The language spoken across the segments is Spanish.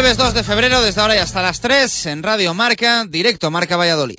Jueves 2 de febrero, desde ahora y hasta las 3 en Radio Marca, directo Marca Valladolid.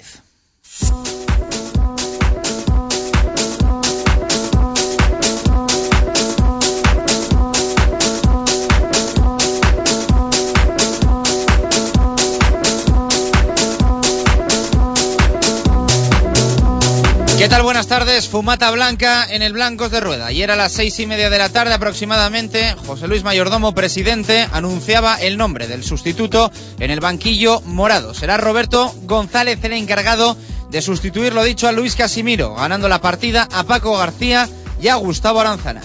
¿Qué tal? Buenas tardes. Fumata blanca en el Blancos de Rueda. Ayer a las seis y media de la tarde aproximadamente, José Luis Mayordomo, presidente, anunciaba el nombre del sustituto en el banquillo morado. Será Roberto González el encargado de sustituir lo dicho a Luis Casimiro, ganando la partida a Paco García y a Gustavo Aranzana.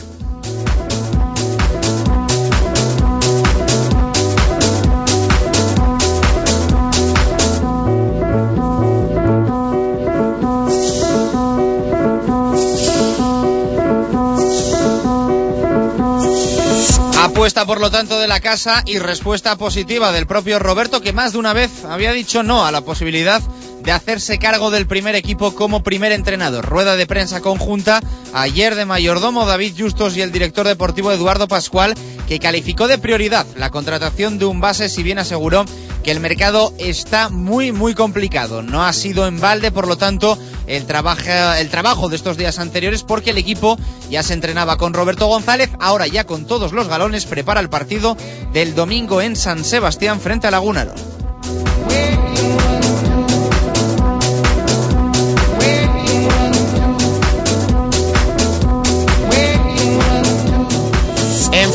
Apuesta por lo tanto de la casa y respuesta positiva del propio Roberto que más de una vez había dicho no a la posibilidad de hacerse cargo del primer equipo como primer entrenador. Rueda de prensa conjunta ayer de mayordomo David Justos y el director deportivo Eduardo Pascual que calificó de prioridad la contratación de un base si bien aseguró que el mercado está muy muy complicado. No ha sido en balde, por lo tanto, el, trabaja, el trabajo de estos días anteriores porque el equipo ya se entrenaba con Roberto González, ahora ya con todos los galones prepara el partido del domingo en San Sebastián frente a Lagunaro.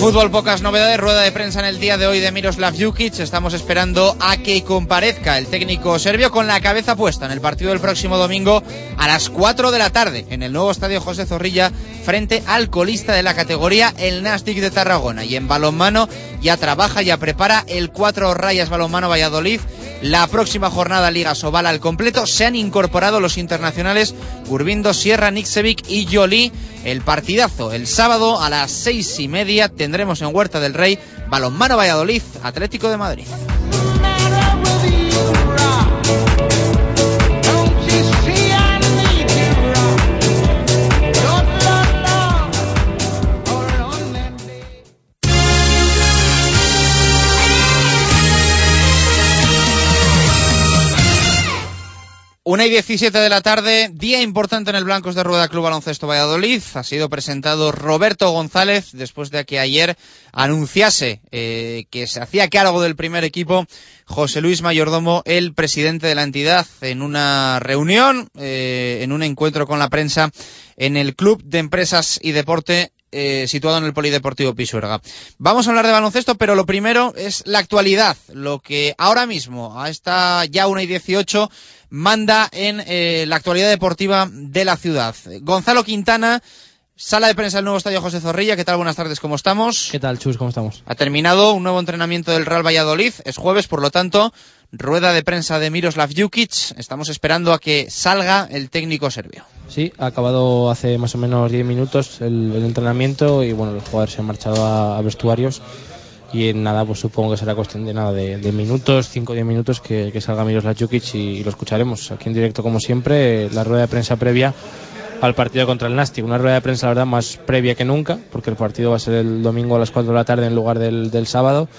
Fútbol pocas novedades, rueda de prensa en el día de hoy de Miroslav Jukic. Estamos esperando a que comparezca el técnico serbio con la cabeza puesta en el partido del próximo domingo a las 4 de la tarde en el nuevo estadio José Zorrilla frente al colista de la categoría, el Nastic de Tarragona. Y en balonmano ya trabaja, ya prepara el 4 rayas balonmano Valladolid. La próxima jornada Liga Sobal al completo. Se han incorporado los internacionales Urbindo, Sierra, Nixevic y Jolie. El partidazo el sábado a las seis y media tendremos en Huerta del Rey Balonmano Valladolid, Atlético de Madrid. Una y 17 de la tarde, día importante en el Blancos de Rueda Club Baloncesto Valladolid. Ha sido presentado Roberto González después de que ayer anunciase eh, que se hacía cargo del primer equipo José Luis Mayordomo, el presidente de la entidad, en una reunión, eh, en un encuentro con la prensa en el Club de Empresas y Deporte eh, situado en el Polideportivo Pisuerga. Vamos a hablar de baloncesto, pero lo primero es la actualidad, lo que ahora mismo, a esta ya una y 18, manda en eh, la actualidad deportiva de la ciudad. Gonzalo Quintana, sala de prensa del nuevo estadio José Zorrilla. ¿Qué tal? Buenas tardes, ¿cómo estamos? ¿Qué tal, Chus? ¿Cómo estamos? Ha terminado un nuevo entrenamiento del Real Valladolid. Es jueves, por lo tanto, rueda de prensa de Miroslav Jukic. Estamos esperando a que salga el técnico serbio. Sí, ha acabado hace más o menos 10 minutos el, el entrenamiento y bueno, los jugadores se han marchado a, a vestuarios y en nada pues supongo que será cuestión de nada de, minutos, 5 o 10 minutos que, que salga Miroslav Jukic y, y, lo escucharemos. Aquí en directo como siempre, la rueda de prensa previa al partido contra el Nastic, una rueda de prensa la verdad más previa que nunca, porque el partido va a ser el domingo a las 4 de la tarde en lugar del, sábado,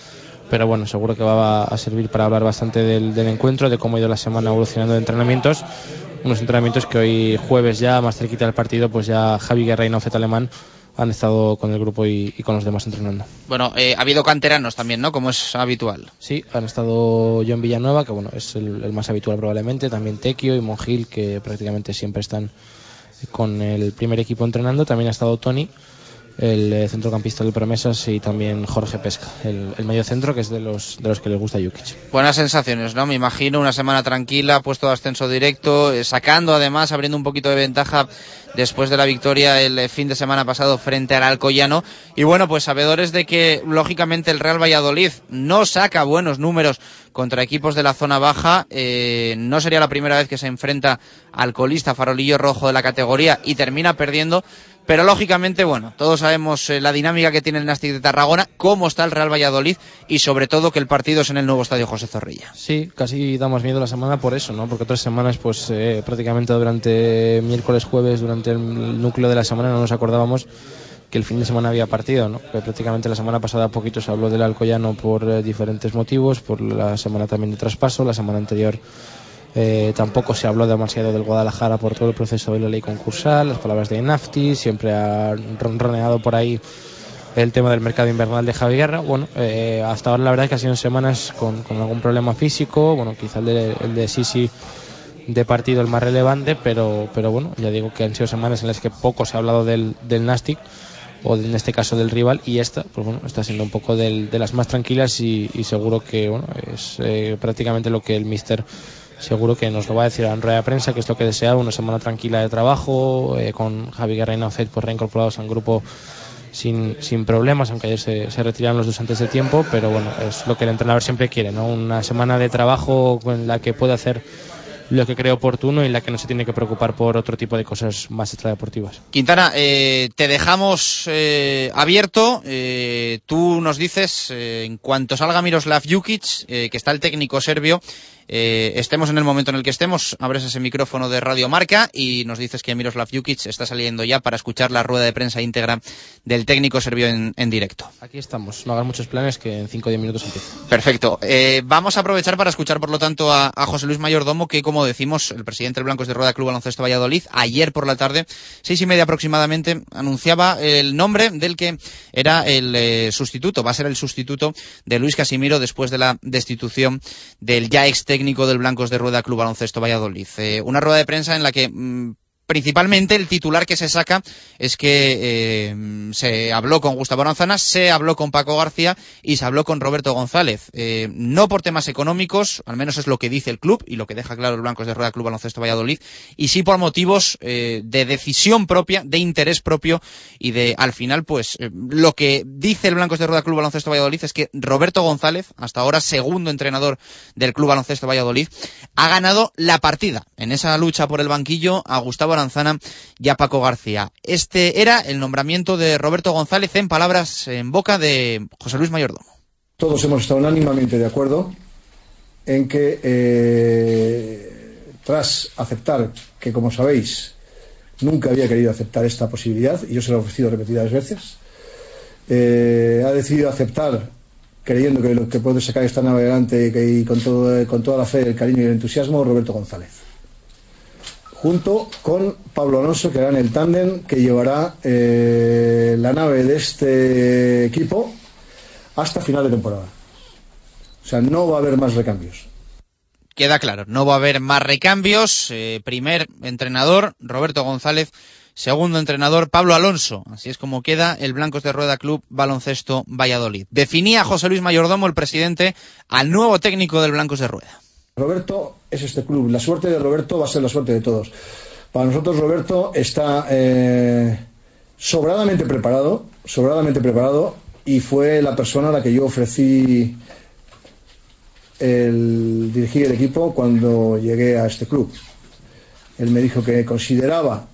pero bueno, seguro que va a servir para hablar bastante del, encuentro, de cómo ha ido la semana evolucionando de entrenamientos, unos entrenamientos que hoy jueves ya, más cerquita del partido, pues ya Javi Guerra y Alemán han estado con el grupo y, y con los demás entrenando. Bueno, eh, ha habido canteranos también, ¿no? Como es habitual. Sí, han estado John Villanueva, que bueno, es el, el más habitual probablemente, también Tequio y Monjil, que prácticamente siempre están con el primer equipo entrenando. También ha estado Tony, el eh, centrocampista del Promesas, y también Jorge Pesca, el, el medio centro, que es de los, de los que les gusta Jukic. Buenas sensaciones, ¿no? Me imagino una semana tranquila, puesto de ascenso directo, eh, sacando además, abriendo un poquito de ventaja después de la victoria el eh, fin de semana pasado frente al Alcoyano. Y bueno, pues sabedores de que lógicamente el Real Valladolid no saca buenos números contra equipos de la zona baja. Eh, no sería la primera vez que se enfrenta al colista farolillo rojo de la categoría y termina perdiendo. Pero lógicamente, bueno, todos sabemos eh, la dinámica que tiene el Nastic de Tarragona, cómo está el Real Valladolid y sobre todo que el partido es en el nuevo estadio José Zorrilla. Sí, casi damos miedo la semana por eso, ¿no? Porque otras semanas, pues eh, prácticamente durante miércoles, jueves, durante el núcleo de la semana no nos acordábamos que el fin de semana había partido, ¿no? Prácticamente la semana pasada poquito se habló del Alcoyano por eh, diferentes motivos, por la semana también de traspaso, la semana anterior eh, tampoco se habló demasiado del Guadalajara por todo el proceso de la ley concursal, las palabras de Nafti, siempre ha ronroneado por ahí el tema del mercado invernal de Javi Guerra. Bueno, eh, hasta ahora la verdad es que ha sido semanas con, algún problema físico, bueno, quizá el de, el de Sisi de partido el más relevante, pero, pero bueno, ya digo que han sido semanas en las que poco se ha hablado del, del Nastic o en este caso del rival y esta pues bueno está siendo un poco de las más tranquilas y, seguro que bueno es eh, prácticamente lo que el mister seguro que nos lo va a decir en rueda de prensa que es lo que deseaba una semana tranquila de trabajo eh, con Javi Guerra y pues reincorporados al grupo sin, sin problemas, aunque ayer se, se, retiraron los dos antes de tiempo, pero bueno, es lo que el entrenador siempre quiere, ¿no? Una semana de trabajo en la que puede hacer lo que cree oportuno y la que no se tiene que preocupar por otro tipo de cosas más extradeportivas. Quintana, eh, te dejamos eh, abierto. Eh, tú nos dices, en cuanto salga Miroslav Jukic, que está el técnico serbio, eh, estemos en el momento en el que estemos, abres ese micrófono de Radio Marca y nos dices que Miroslav Jukic está saliendo ya para escuchar la rueda de prensa íntegra del técnico serbio en, en directo. Aquí estamos, no hagan muchos planes que en 5 o 10 minutos empieza. Perfecto. Eh, vamos a aprovechar para escuchar, por lo tanto, a, a, José Luis Mayordomo, que, como decimos, el presidente del Blancos de Rueda Club Baloncesto Valladolid, ayer por la tarde, seis y media aproximadamente, anunciaba el nombre del que era el eh, sustituto, va a ser el sustituto de Luis Casimiro después de la destitución del ya ex técnico del Blancos de Rueda Club Baloncesto Valladolid. Eh, una rueda de prensa en la que mmm, principalmente el titular que se saca es que eh, se habló con Gustavo Aranzana, se habló con Paco García y se habló con Roberto González. Eh, no por temas económicos, al menos es lo que dice el club y lo que deja claro el Blancos de Rueda Club Baloncesto Valladolid, y sí por motivos eh, de decisión propia, de interés propio y de, al final, pues, lo que dice el Blancos de Rueda Club Baloncesto Valladolid es que Roberto González, hasta ahora segundo entrenador del Club Baloncesto Valladolid, ha ganado la partida en esa lucha por el banquillo a Gustavo Aranzana Aranzana y a Paco García. Este era el nombramiento de Roberto González en palabras en boca de José Luis Mayordomo. Todos hemos estado unánimamente de acuerdo en que eh, tras aceptar que, como sabéis, nunca había querido aceptar esta posibilidad, y yo se lo he ofrecido repetidas veces, eh, ha decidido aceptar creyendo que lo que puede sacar esta nave adelante que, y con, todo, con toda la fe, el cariño y el entusiasmo, Roberto González junto con Pablo Alonso, que hará en el tándem que llevará eh, la nave de este equipo hasta final de temporada. O sea, no va a haber más recambios. Queda claro, no va a haber más recambios. Eh, primer entrenador, Roberto González. Segundo entrenador, Pablo Alonso. Así es como queda el Blancos de Rueda Club Baloncesto Valladolid. Definía José Luis Mayordomo, el presidente, al nuevo técnico del Blancos de Rueda. Roberto es este club. La suerte de Roberto va a ser la suerte de todos. Para nosotros Roberto está eh, sobradamente preparado, sobradamente preparado y fue la persona a la que yo ofrecí el dirigir el equipo cuando llegué a este club. Él me dijo que consideraba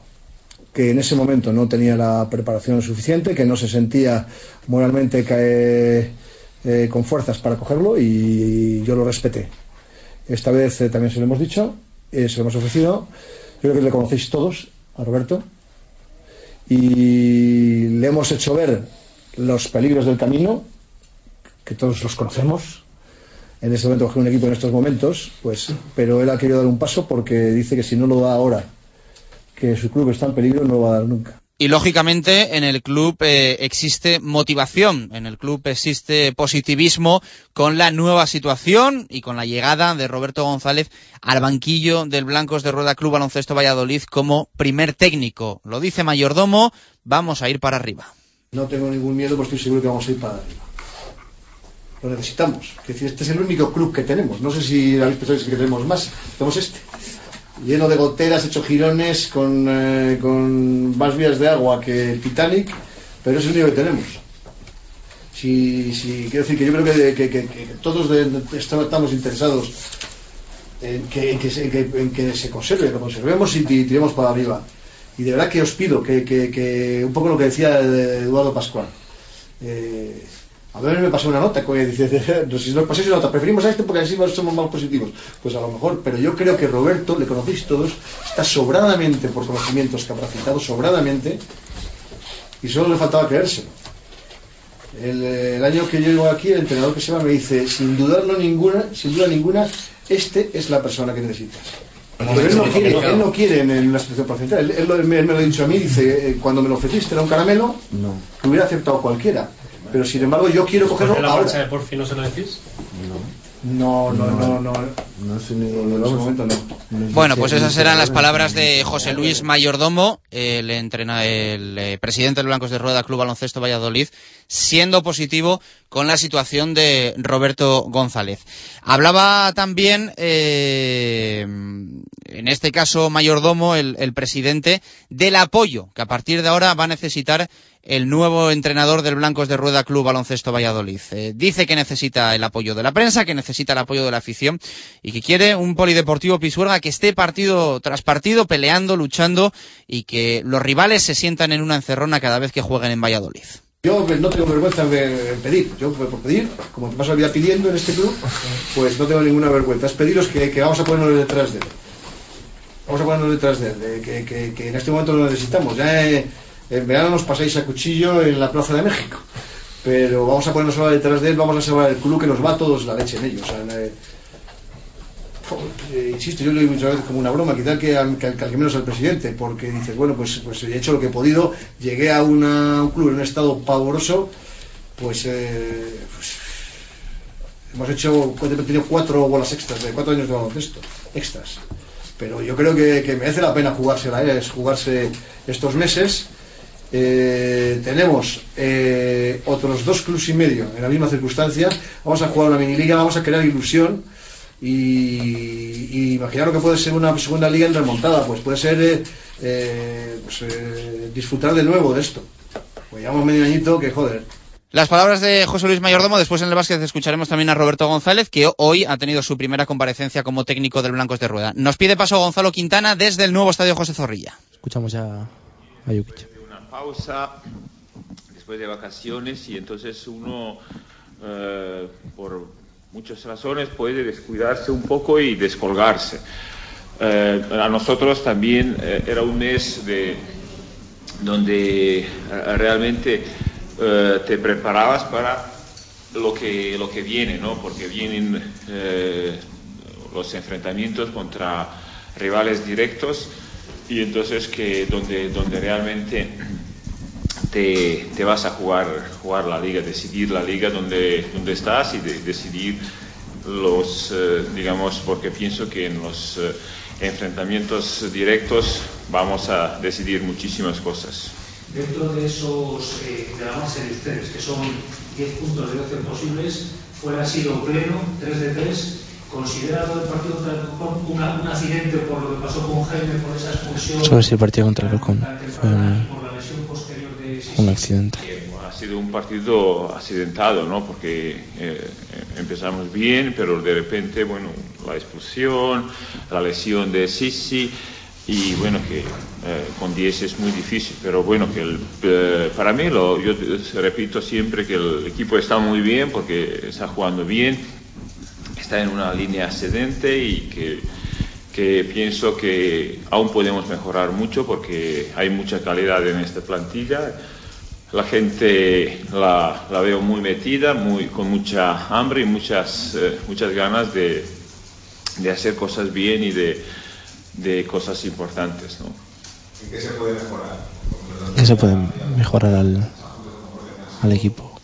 que en ese momento no tenía la preparación suficiente, que no se sentía moralmente eh, eh, con fuerzas para cogerlo y yo lo respeté. Esta vez eh, también se lo hemos dicho, eh, se lo hemos ofrecido. Creo que le conocéis todos a Roberto. Y le hemos hecho ver los peligros del camino, que todos los conocemos. En este momento un equipo en estos momentos, pues, pero él ha querido dar un paso porque dice que si no lo da ahora, que su club está en peligro, no lo va a dar nunca. Y lógicamente en el club eh, existe motivación, en el club existe positivismo con la nueva situación y con la llegada de Roberto González al banquillo del Blancos de Rueda Club Baloncesto Valladolid como primer técnico. Lo dice Mayordomo, vamos a ir para arriba. No tengo ningún miedo, pues estoy seguro que vamos a ir para arriba. Lo necesitamos. Este es el único club que tenemos. No sé si habéis pensado que tenemos más. Tenemos este lleno de goteras, hecho girones, con, eh, con más vías de agua que el Titanic, pero es el único que tenemos. Si, si, quiero decir que yo creo que, todos de, estamos interesados en que, en, se, en, que, se conserve, lo conservemos y tiremos para arriba. Y de verdad que os pido que un poco lo que decía Eduardo Pascual. Eh, a ver, me pasó una nota, que dice, si nos paséis una nota, preferimos a este porque así somos más positivos. Pues a lo mejor, pero yo creo que Roberto, le conocéis todos, está sobradamente, por conocimientos capacitado, sobradamente, y solo le faltaba creérselo. El, el, año que yo llego aquí, el entrenador que se va me dice, sin dudarlo ninguna, sin duda ninguna, este es la persona que necesitas. Pero él no quiere, él no quiere en una situación porcentual. Él, me, lo ha dicho a mí, dice, eh, cuando me lo ofreciste era un caramelo, no. que hubiera aceptado cualquiera. Pero sin embargo yo quiero cogerlo ¿En la ahora. marcha de Porfi no se lo decís? No, no, no, no. No. Bueno, pues esas eran las palabras de José Luis Mayordomo, el, entrena, el eh, presidente del Blancos de Rueda Club Baloncesto Valladolid, siendo positivo con la situación de Roberto González. Hablaba también, eh, en este caso Mayordomo, el, el presidente, del apoyo que a partir de ahora va a necesitar el nuevo entrenador del Blancos de Rueda Club Baloncesto Valladolid. Eh, dice que necesita el apoyo de la prensa, que necesita el apoyo de la afición y que quiere un polideportivo Pisuerga que esté partido tras partido peleando, luchando y que los rivales se sientan en una encerrona cada vez que jueguen en Valladolid. Yo no tengo vergüenza de pedir. Yo por pedir, como te paso la vida pidiendo en este club, pues no tengo ninguna vergüenza. Es pediros que, vamos a ponernos detrás de él. Vamos a ponernos detrás de él, que, que, en este momento lo necesitamos. Ya eh, en verano nos pasáis a cuchillo en la Plaza de México. Pero vamos a ponernos ahora detrás de él, vamos a salvar el club que nos va a todos la leche en ellos. Eh, insisto, yo lo digo muchas veces como una broma, quizá que al que, al que menos al presidente, porque dices, bueno, pues, pues he hecho lo que he podido, llegué a un club en un estado pavoroso, pues, eh, pues hemos hecho, tenido cuatro bolas extras, de cuatro años de baloncesto, extras. Pero yo creo que, que merece la pena jugársela, ¿eh? es jugarse estos meses. Eh, tenemos eh, otros dos clubs y medio en la misma circunstancia. Vamos a jugar una mini liga, vamos a crear ilusión y, y imaginar lo que puede ser una segunda liga en remontada, pues puede ser eh, eh, pues, eh, disfrutar de nuevo de esto. Pues llevamos medio añito que joder. Las palabras de José Luis Mayordomo, después en el básquet escucharemos también a Roberto González, que hoy ha tenido su primera comparecencia como técnico del Blancos de Rueda. Nos pide paso Gonzalo Quintana desde el nuevo estadio José Zorrilla. Escuchamos ya a Jukic. Pausa después de vacaciones y entonces uno, eh, por muchas razones, puede descuidarse un poco y descolgarse. Eh, a nosotros también eh, era un mes de, donde eh, realmente eh, te preparabas para lo que, lo que viene, ¿no? porque vienen eh, los enfrentamientos contra rivales directos y entonces que donde, donde realmente te, te, vas a jugar, jugar la liga, decidir la liga donde, donde estás y de, decidir los, eh, digamos, porque pienso que en los eh, enfrentamientos directos vamos a decidir muchísimas cosas. Dentro de esos, eh, de la base de ustedes, que son 10 puntos de 12 posibles, fuera sido pleno, 3 de 3, ¿considera todo el partido con una, un accidente por lo que pasó con Jaime, por esa expulsión? Sobre si el partido contra el Alcón fue un, por la lesión posterior de un accidente. Ha sido un partido accidentado, ¿no? Porque eh, empezamos bien, pero de repente, bueno, la expulsión, la lesión de Sissi y bueno que eh, con 10 es muy difícil pero bueno que el, eh, para mí lo, yo repito siempre que el equipo está muy bien porque está jugando bien está en una línea ascendente y que, que pienso que aún podemos mejorar mucho porque hay mucha calidad en esta plantilla la gente la, la veo muy metida muy, con mucha hambre y muchas, eh, muchas ganas de, de hacer cosas bien y de de cosas importantes. ¿no? ¿En qué se puede mejorar? ¿Qué se puede mejorar al, al equipo?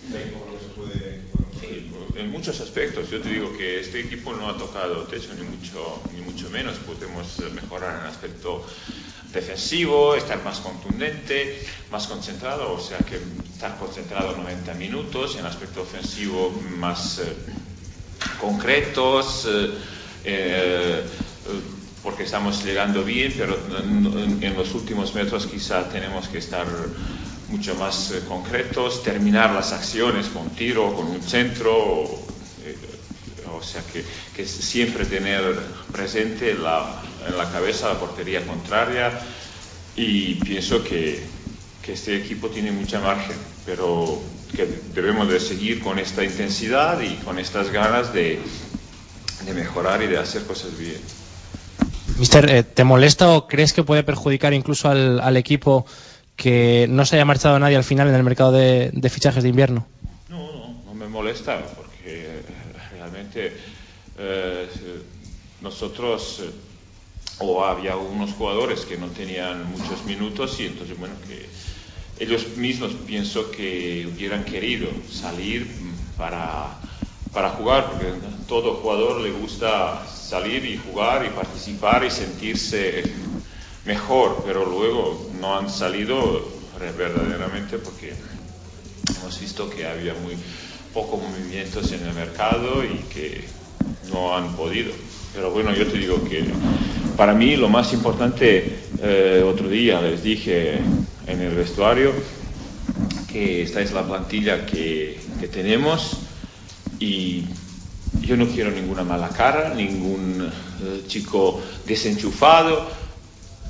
En muchos aspectos. Yo te digo que este equipo no ha tocado techo ni mucho, ni mucho menos. Podemos mejorar en el aspecto defensivo, estar más contundente, más concentrado, o sea que estar concentrado 90 minutos, en aspecto ofensivo más eh, concretos. Eh, eh, porque estamos llegando bien, pero en los últimos metros quizá tenemos que estar mucho más concretos, terminar las acciones con tiro, con un centro, o sea que, siempre tener presente la, en la cabeza la portería contraria y pienso que, que este equipo tiene mucha margen, pero que debemos de seguir con esta intensidad y con estas ganas de, de mejorar y de hacer cosas bien. Mister, ¿te molesta o crees que puede perjudicar incluso al, al, equipo que no se haya marchado nadie al final en el mercado de, de fichajes de invierno. No, no, no me molesta porque realmente eh, nosotros eh, o había unos jugadores que no tenían muchos minutos y entonces bueno que ellos mismos pienso que hubieran querido salir para, para jugar porque todo jugador le gusta salir y jugar y participar y sentirse mejor pero luego no han salido verdaderamente porque hemos visto que había muy pocos movimientos en el mercado y que no han podido. Pero bueno, yo te digo que para mí lo más importante, eh, otro día les dije en el vestuario que esta es la plantilla que, que tenemos y yo no quiero ninguna mala cara, ningún eh, chico desenchufado,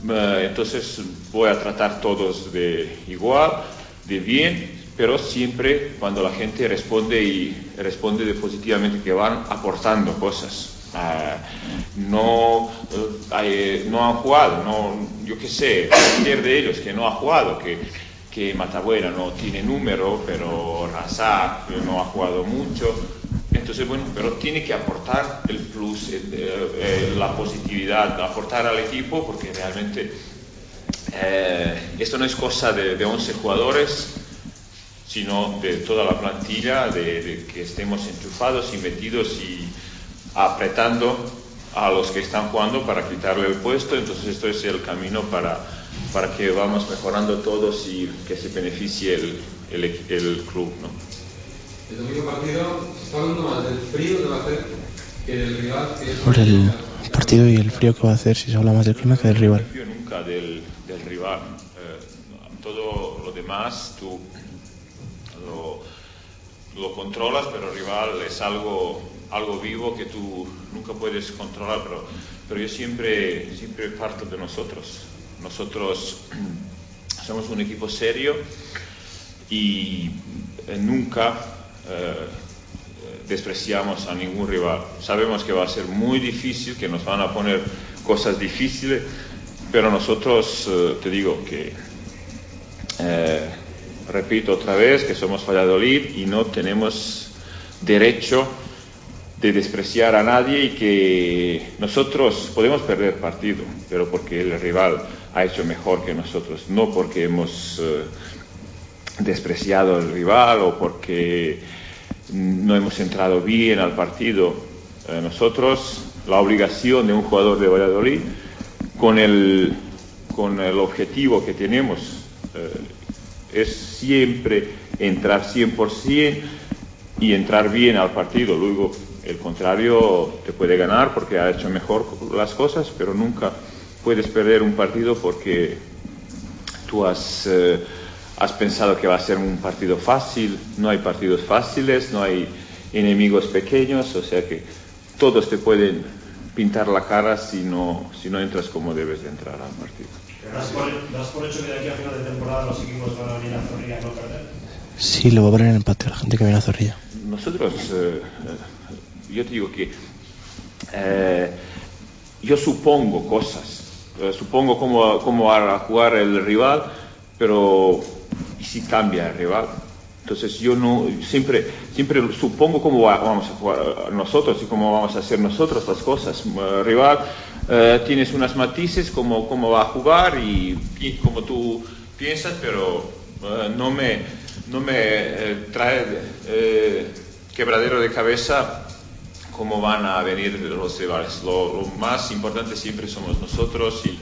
eh, entonces voy a tratar todos de igual, de bien, pero siempre cuando la gente responde y responde de positivamente que van aportando cosas. Ah, no, eh, no han jugado, no, yo qué sé, cualquier de ellos que no ha jugado, que, que no tiene número, pero Razak no ha jugado mucho. Entonces, bueno, pero tiene que aportar el plus, eh, la positividad, aportar al equipo, porque realmente eh, esto no es cosa de, de 11 jugadores, sino de toda la plantilla, de, de, que estemos enchufados y metidos y apretando a los que están jugando para quitarle el puesto. Entonces esto es el camino para, para que vamos mejorando todos y que se beneficie el, el, el club. ¿no? El domingo partido se está hablando más del frío que va a hacer que del rival. Que es Por el partido y el frío que va a hacer si se habla más del clima que del rival. Yo nunca del, del rival. Eh, todo lo demás tú lo, lo, controlas, pero el rival es algo, algo vivo que tú nunca puedes controlar. Pero, pero yo siempre, siempre parto de nosotros. Nosotros somos un equipo serio y eh, nunca eh, despreciamos a ningún rival. Sabemos que va a ser muy difícil, que nos van a poner cosas difíciles, pero nosotros, eh, te digo que, eh, repito otra vez, que somos Valladolid y no tenemos derecho de despreciar a nadie y que nosotros podemos perder partido, pero porque el rival ha hecho mejor que nosotros, no porque hemos eh, despreciado al rival o porque no hemos entrado bien al partido. Eh, nosotros, la obligación de un jugador de Valladolid, con el, con el objetivo que tenemos, eh, es siempre entrar 100% y entrar bien al partido. Luego, el contrario te puede ganar porque ha hecho mejor las cosas, pero nunca puedes perder un partido porque tú has... Eh, has pensado que va a ser un partido fácil, no hay partidos fáciles, no hay enemigos pequeños, o sea que todos te pueden pintar la cara si no, si no entras como debes de entrar al partido. ¿Das por, ¿Das por hecho que de aquí a final de temporada los equipos van a venir a Zorrilla y no perder? Sí, lo va a poner en empate la gente que viene a Zorrilla. Nosotros, eh, yo te digo que eh, yo supongo cosas, eh, supongo cómo, cómo va a jugar el rival, pero y si cambia el rival. Entonces yo no siempre siempre supongo cómo va, vamos a jugar nosotros y cómo vamos a hacer nosotros las cosas. Uh, rival uh, tienes unas matices cómo cómo va a jugar y, y como tú piensas, pero uh, no me no me eh, trae eh, quebradero de cabeza cómo van a venir los rivales. Lo, lo más importante siempre somos nosotros y,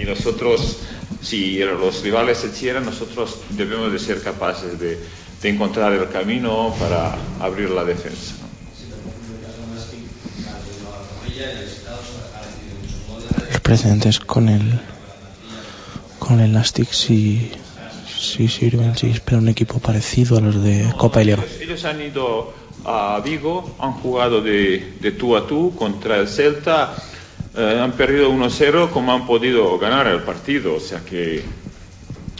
y nosotros si los rivales se cierran, nosotros debemos de ser capaces de, de encontrar el camino para abrir la defensa. Los precedentes con el con el Nastic sí, sí sirven, sí espera un equipo parecido a los de Copa y Liga. Ellos han ido a Vigo, han jugado de, de tú a tú contra el Celta eh, han perdido 1-0 como han podido ganar el partido. O sea que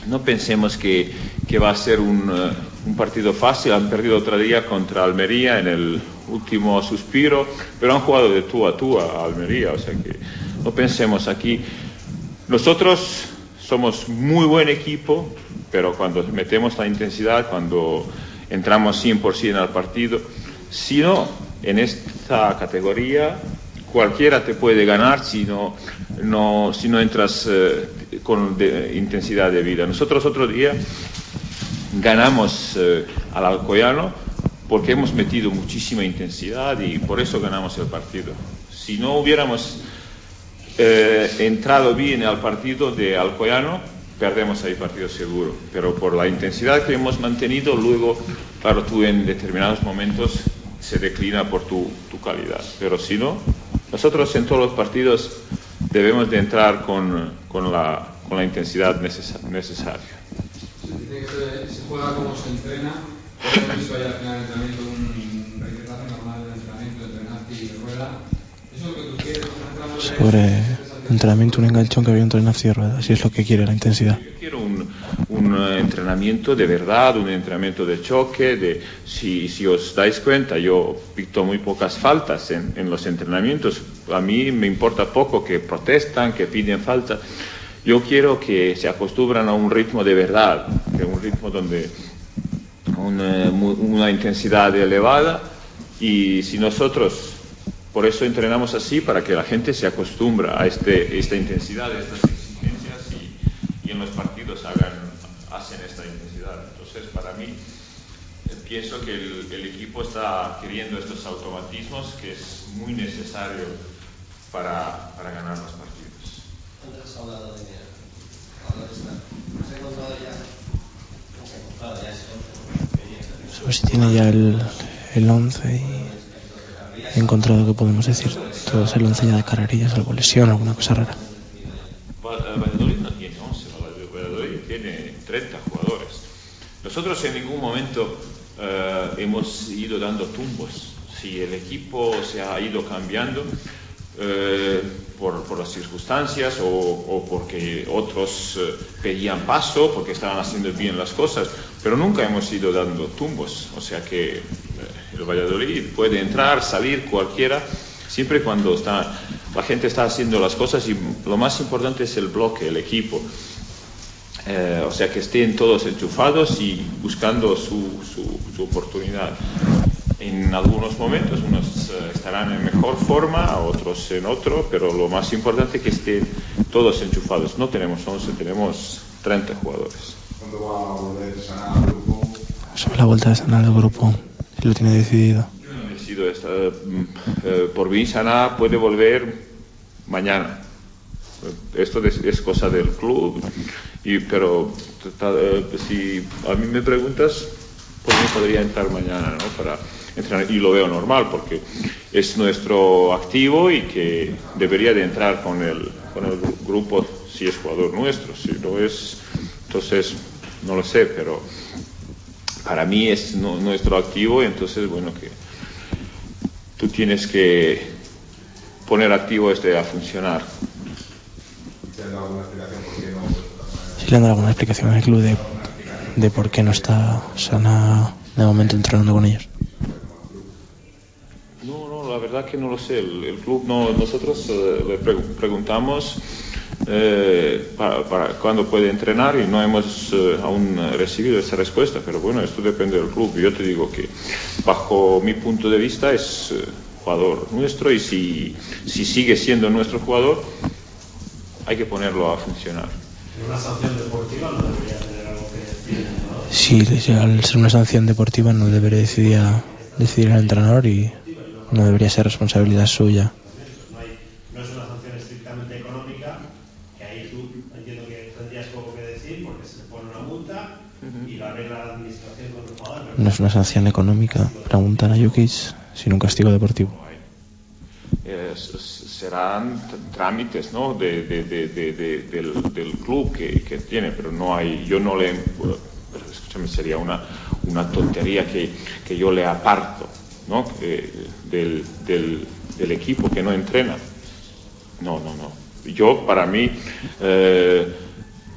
no pensemos que, que va a ser un, uh, un, partido fácil. Han perdido otro día contra Almería en el último suspiro, pero han jugado de tú a tú a Almería. O sea que no pensemos aquí. Nosotros somos muy buen equipo, pero cuando metemos la intensidad, cuando entramos 100% al partido, si no, en esta categoría cualquiera te puede ganar si no, no, si no entras eh, con de- intensidad de vida. Nosotros otro día ganamos eh, al Alcoyano porque hemos metido muchísima intensidad y por eso ganamos el partido. Si no hubiéramos eh, entrado bien al partido de Alcoyano, perdemos ahí partido seguro. Pero por la intensidad que hemos mantenido, luego, claro, tú en determinados momentos se declina por tu, tu calidad. Pero si no, nosotros en todos los partidos debemos de entrar con, con la, con la intensidad necesa- necesaria. Se dice que se, se juega como se entrena. Hemos visto ayer al final del entrenamiento un registraje normal del entrenamiento de Trenati y Rueda. ¿Eso es lo que tú quieres? ¿Un entrenador de- Sobre entrenamiento, un enganchón que había entre Nazi y Rueda, si es lo que quiere la intensidad. Yo quiero un, un, eh, entrenamiento de verdad, un entrenamiento de choque, de si, si os dais cuenta, yo picto muy pocas faltas en, en los entrenamientos. A mí me importa poco que protestan, que piden falta. Yo quiero que se acostumbran a un ritmo de verdad, que un ritmo donde un, eh, una intensidad elevada y si nosotros por eso entrenamos así para que la gente se acostumbra a este, esta intensidad, a estas exigencias y, y en los partidos hagan, hacen esta intensidad. Entonces, para mí, pienso que el, el equipo está queriendo estos automatismos que es muy necesario para, para ganar los partidos. Antes hablado de ahora está. ¿Has encontrado ya? ¿Has encontrado ya si tiene ya el, el 11 y he encontrado que podemos decir todos el 11 ya de carrerillas, algo lesión, alguna cosa rara. Val- Valladolid no tiene 11, Valladolid- tiene 30 jugadores. Nosotros en ningún momento eh, hemos ido dando tumbos. Si el equipo se ha ido cambiando eh, por, por las circunstancias o, o porque otros eh, pedían paso, porque estaban haciendo bien las cosas, pero nunca hemos ido dando tumbos. O sea que el Valladolid puede entrar, salir cualquiera, siempre cuando está, la gente está haciendo las cosas y lo más importante es el bloque, el equipo. Eh, o sea que estén todos enchufados y buscando su, su- su oportunidad. En algunos momentos unos eh, estarán en mejor forma, otros en otro, pero lo más importante es que estén todos enchufados. No tenemos 11, tenemos 30 jugadores. ¿Cuándo va a volver Sana al grupo? Sobre la vuelta de sanar del grupo, lo tiene decidido. Decidido esta, mm, eh, por mí Sana puede volver mañana. Esto es, cosa del club, y, pero eh, si a mí me preguntas, por mí podría entrar mañana, ¿no? Para entrenar, y lo veo normal porque es nuestro activo y que debería de entrar con el, con el gru- grupo si es jugador nuestro, si no es, entonces no lo sé, pero para mí es nu- nuestro activo y entonces bueno que tú tienes que poner activo este a funcionar. ¿Te han dado alguna explicación por qué no? Si le han dado alguna explicación al club de, de por qué no está Sana de momento entrenando con ellos. No, no, la verdad que no lo sé. El, el club no, nosotros eh, le pre- preguntamos eh, para, para cuándo puede entrenar y no hemos eh, aún recibido esa respuesta. Pero bueno, esto depende del club. Yo te digo que bajo mi punto de vista es eh, jugador nuestro y si, si sigue siendo nuestro jugador hay que ponerlo a funcionar. Una sanción deportiva no debería tener algo que decir, ¿no? Sí, si al ser una sanción deportiva no debería decidir, decidir el entrenador y no debería ser responsabilidad suya. No, hay, no es una sanción estrictamente económica, que ahí tú entiendo que tendrías poco que decir porque se te pone una multa y la arregla la administración con el jugador. No es una sanción económica, preguntan a Jukic, sino un castigo deportivo. Eh, serán trámites ¿no? de, de- de- de- de- del, club que, que tiene, pero no hay, yo no le, escúchame, sería una, una tontería que, que yo le aparto ¿no? Que- del, del, equipo que no entrena. No, no, no. Yo, para mí, eh,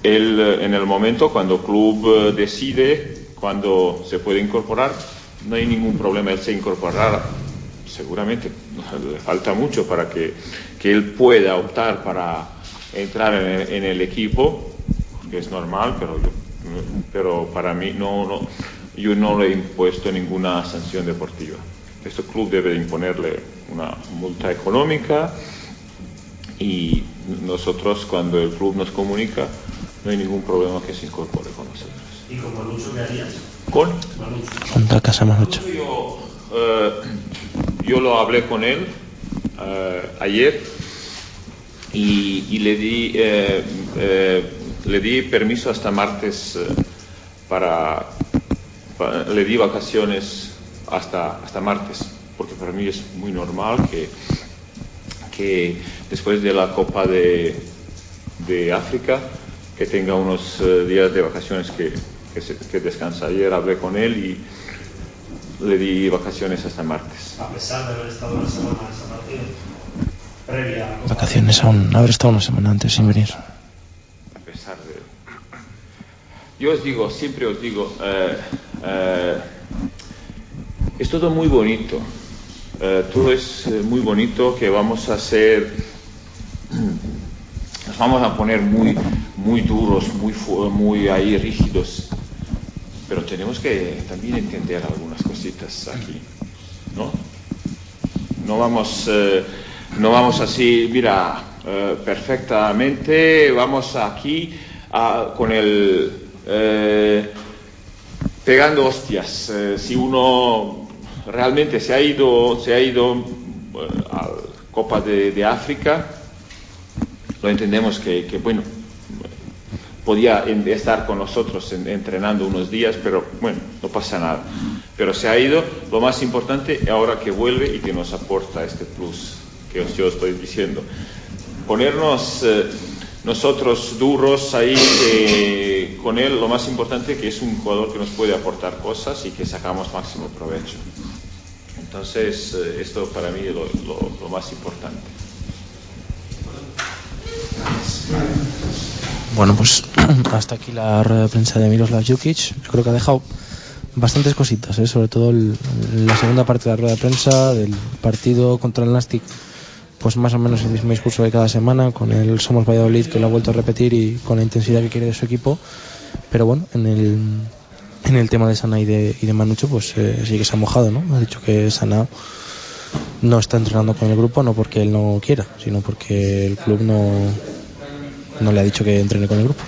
eh, en el momento cuando el club eh, decide cuando se puede incorporar, no hay ningún problema, él se incorporará. Seguramente le falta mucho para que, que él pueda optar para entrar en el, equipo, que es normal, pero, pero para mí no, no, yo no le he impuesto ninguna sanción deportiva. Este club debe imponerle una multa económica y nosotros cuando el club nos comunica no hay ningún problema que se incorpore con nosotros. ¿Y con Manucho qué harías? Con Manucho. Casa Manucho. yo, eh, yo lo hablé con él eh, ayer y, y le, di, eh, eh, le di permiso hasta martes eh, para, pa- le di vacaciones hasta, hasta martes, porque para mí es muy normal que, que después de la Copa de, de África que tenga unos eh, días de vacaciones que, que, se- que descansa. Ayer hablé con él y le di vacaciones hasta martes. A pesar de haber estado una semana en esa partida, previa a la. Vacaciones aún, haber estado una semana antes sin venir. a pesar de... Yo os digo, siempre os digo, eh, eh, es todo muy bonito, Eh, todo es eh, muy bonito que vamos a ser, nos vamos a poner muy, muy duros, muy, muy ahí rígidos, pero tenemos que también entender algunas cositas aquí, ¿no? No vamos, eh, no vamos así, mira, eh, perfectamente, vamos aquí ah, con el eh, pegando hostias. Eh, si uno realmente se ha ido, se ha ido eh, a Copa de, de África, lo entendemos que, bueno, podía estar con nosotros en- entrenando unos días, pero bueno, no pasa nada. Pero se ha ido, lo más importante ahora que vuelve y que nos aporta este plus que os, yo estoy diciendo. Ponernos eh, nosotros duros ahí que con él, lo más importante que es un jugador que nos puede aportar cosas y que sacamos máximo provecho. Entonces, eh, esto para mí es lo más importante. Bueno, pues hasta aquí la rueda de prensa de Miroslav Jukic. Creo que ha dejado bastantes cositas, ¿eh? sobre todo la segunda parte de la rueda de prensa del partido contra el Nastic. Pues más o menos el mismo discurso de cada semana, con el Somos Valladolid que lo ha vuelto a repetir y con la intensidad que quiere de su equipo. Pero bueno, en el, en el tema de Sana y de, y Manucho, pues eh, sí que se ha mojado, ¿no? Ha dicho que Sana no está entrenando con el grupo, no porque él no quiera, sino porque el club no, no le ha dicho que entrene con el grupo.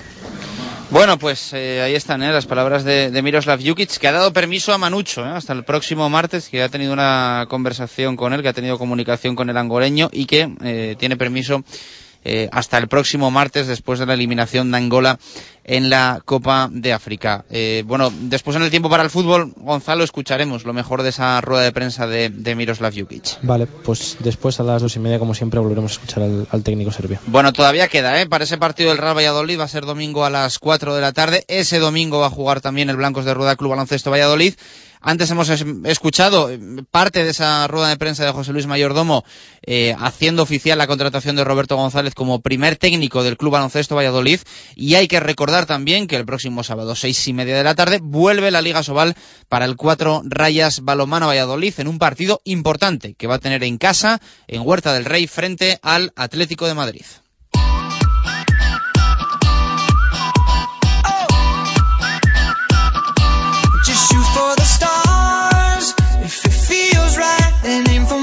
Bueno, pues eh, ahí están ¿eh? las palabras de, Miroslav Jukic, que ha dado permiso a Manucho ¿eh? hasta el próximo martes, que ha tenido una conversación con él, que ha tenido comunicación con el angoleño y que eh, tiene permiso eh, hasta el próximo martes después de la eliminación de Angola en la Copa de África. Eh, bueno, después en el tiempo para el fútbol, Gonzalo, escucharemos lo mejor de esa rueda de prensa de, de Miroslav Jukic. Vale, pues después a las dos y media, como siempre, volveremos a escuchar al, al técnico serbio. Bueno, todavía queda, ¿eh? Para ese partido del Real Valladolid va a ser domingo a las 4 de la tarde. Ese domingo va a jugar también el Blancos de Rueda Club Baloncesto Valladolid. Antes hemos es- escuchado parte de esa rueda de prensa de José Luis Mayordomo eh, haciendo oficial la contratación de Roberto González como primer técnico del Club Baloncesto Valladolid. Y hay que recordar también que el próximo sábado, seis y media de la tarde, vuelve la Liga Sobal para el cuatro Rayas Balomano Valladolid en un partido importante que va a tener en casa, en Huerta del Rey, frente al Atlético de Madrid. Right, then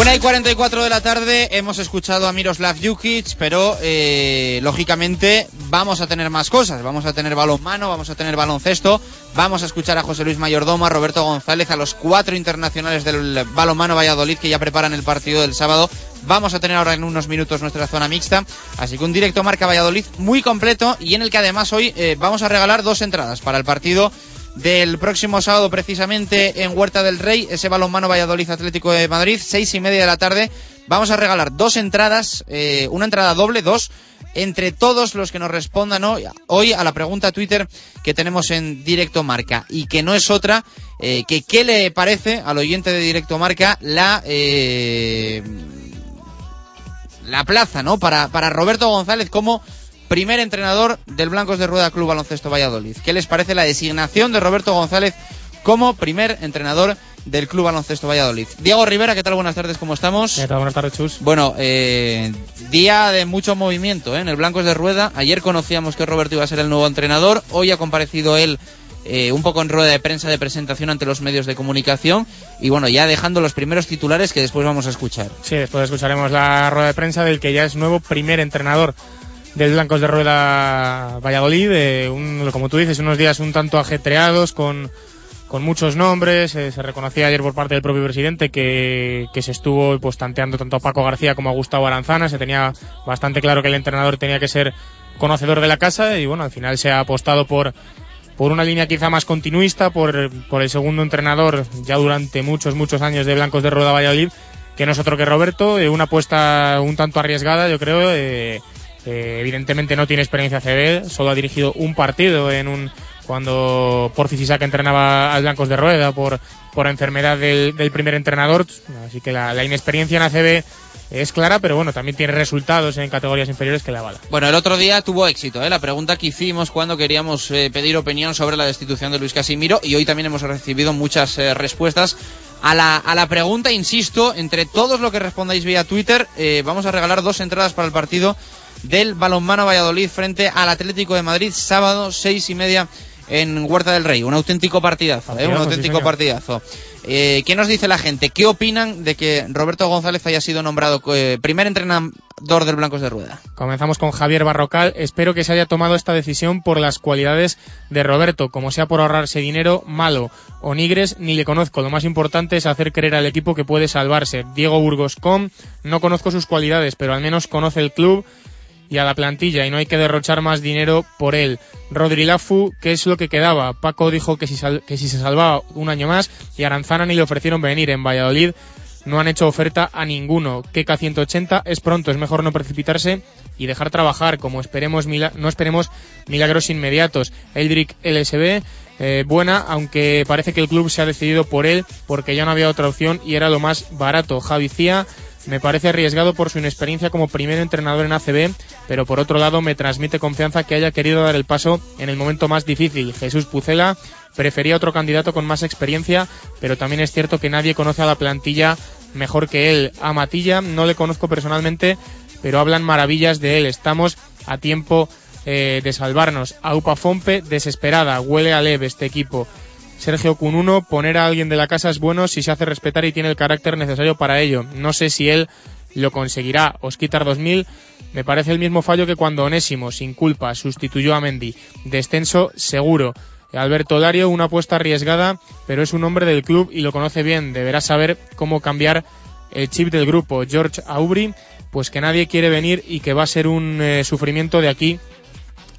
Una y 44 de la tarde hemos escuchado a Miroslav Jukic, pero eh, lógicamente vamos a tener más cosas. Vamos a tener balonmano, vamos a tener baloncesto, vamos a escuchar a José Luis Mayordomo, a Roberto González, a los cuatro internacionales del balonmano Valladolid que ya preparan el partido del sábado. Vamos a tener ahora en unos minutos nuestra zona mixta. Así que un directo marca Valladolid muy completo y en el que además hoy eh, vamos a regalar dos entradas para el partido del próximo sábado precisamente en Huerta del Rey, ese balonmano Valladolid Atlético de Madrid, seis y media de la tarde. Vamos a regalar dos entradas, eh, una entrada doble, dos, entre todos los que nos respondan hoy, a la pregunta Twitter que tenemos en Directo Marca y que no es otra eh, que qué le parece al oyente de Directo Marca la eh, la plaza, ¿no? Para, para Roberto González como primer entrenador del Blancos de Rueda Club Baloncesto Valladolid. ¿Qué les parece la designación de Roberto González como primer entrenador del Club Baloncesto Valladolid? Diego Rivera, ¿qué tal? Buenas tardes, ¿cómo estamos? ¿Qué tal? Buenas tardes, Chus. Bueno, eh, día de mucho movimiento ¿eh? en el Blancos de Rueda. Ayer conocíamos que Roberto iba a ser el nuevo entrenador. Hoy ha comparecido él eh, un poco en rueda de prensa de presentación ante los medios de comunicación. Y bueno, ya dejando los primeros titulares que después vamos a escuchar. Sí, después escucharemos la rueda de prensa del que ya es nuevo primer entrenador del Blancos de Rueda Valladolid. eh, un- como tú dices, unos días un tanto ajetreados con, con muchos nombres. eh, se reconocía ayer por parte del propio presidente que, que se estuvo pues tanteando tanto a Paco García como a Gustavo Aranzana. Se tenía bastante claro que el entrenador tenía que ser conocedor de la casa y bueno, al final se ha apostado por por una línea quizá más continuista, por, por el segundo entrenador ya durante muchos, muchos años de Blancos de Rueda Valladolid, que no es otro que Roberto, eh, una apuesta un tanto arriesgada, yo creo. eh, eh, evidentemente no tiene experiencia CB, solo ha dirigido un partido en un cuando Porcis Isaac entrenaba al Blancos de Rueda por, por enfermedad del, del primer entrenador, así que la, la inexperiencia en ACB es clara, pero bueno, también tiene resultados en categorías inferiores que la avala. Bueno, el otro día tuvo éxito, ¿eh? la pregunta que hicimos cuando queríamos eh, pedir opinión sobre la destitución de Luis Casimiro y hoy también hemos recibido muchas eh, respuestas a la, a la pregunta, insisto, entre todos lo que respondáis vía Twitter, eh, vamos a regalar dos entradas para el partido del balonmano Valladolid frente al Atlético de Madrid, sábado seis y media en Huerta del Rey. Un auténtico partidazo, ¿eh? un sí, auténtico partidazo. Eh, ¿Qué nos dice la gente? ¿Qué opinan de que Roberto González haya sido nombrado eh, primer entrenador del Blancos de Rueda? Comenzamos con Javier Barrocal. Espero que se haya tomado esta decisión por las cualidades de Roberto, como sea por ahorrarse dinero, malo. O Nigres ni le conozco. Lo más importante es hacer creer al equipo que puede salvarse. Diego Burgos Com, no conozco sus cualidades, pero al menos conoce el club y a la plantilla y no hay que derrochar más dinero por él. Rodri Lafu, ¿qué es lo que quedaba? Paco dijo que si, sal- que si se salvaba un año más y Aranzana ni le ofrecieron venir en Valladolid. No han hecho oferta a ninguno. Keka 180 es pronto, es mejor no precipitarse y dejar trabajar, como esperemos no esperemos milagros inmediatos. Eldrick LSB, eh, buena, aunque parece que el club se ha decidido por él porque ya no había otra opción y era lo más barato. Javi Cía, me parece arriesgado por su inexperiencia como primer entrenador en ACB, pero por otro lado me transmite confianza que haya querido dar el paso en el momento más difícil. Jesús Pucela prefería otro candidato con más experiencia, pero también es cierto que nadie conoce a la plantilla mejor que él. A Matilla no le conozco personalmente, pero hablan maravillas de él. Estamos a tiempo eh, de salvarnos. A Upa Fompe, desesperada, huele a leve este equipo. Sergio Cununo, poner a alguien de la casa es bueno si se hace respetar y tiene el carácter necesario para ello. No sé si él lo conseguirá. Osquitar 2000, me parece el mismo fallo que cuando Onésimo, sin culpa, sustituyó a Mendy. Descenso seguro. Alberto Lario, una apuesta arriesgada, pero es un hombre del club y lo conoce bien. Deberá saber cómo cambiar el chip del grupo. George Aubry, pues que nadie quiere venir y que va a ser un eh, sufrimiento de aquí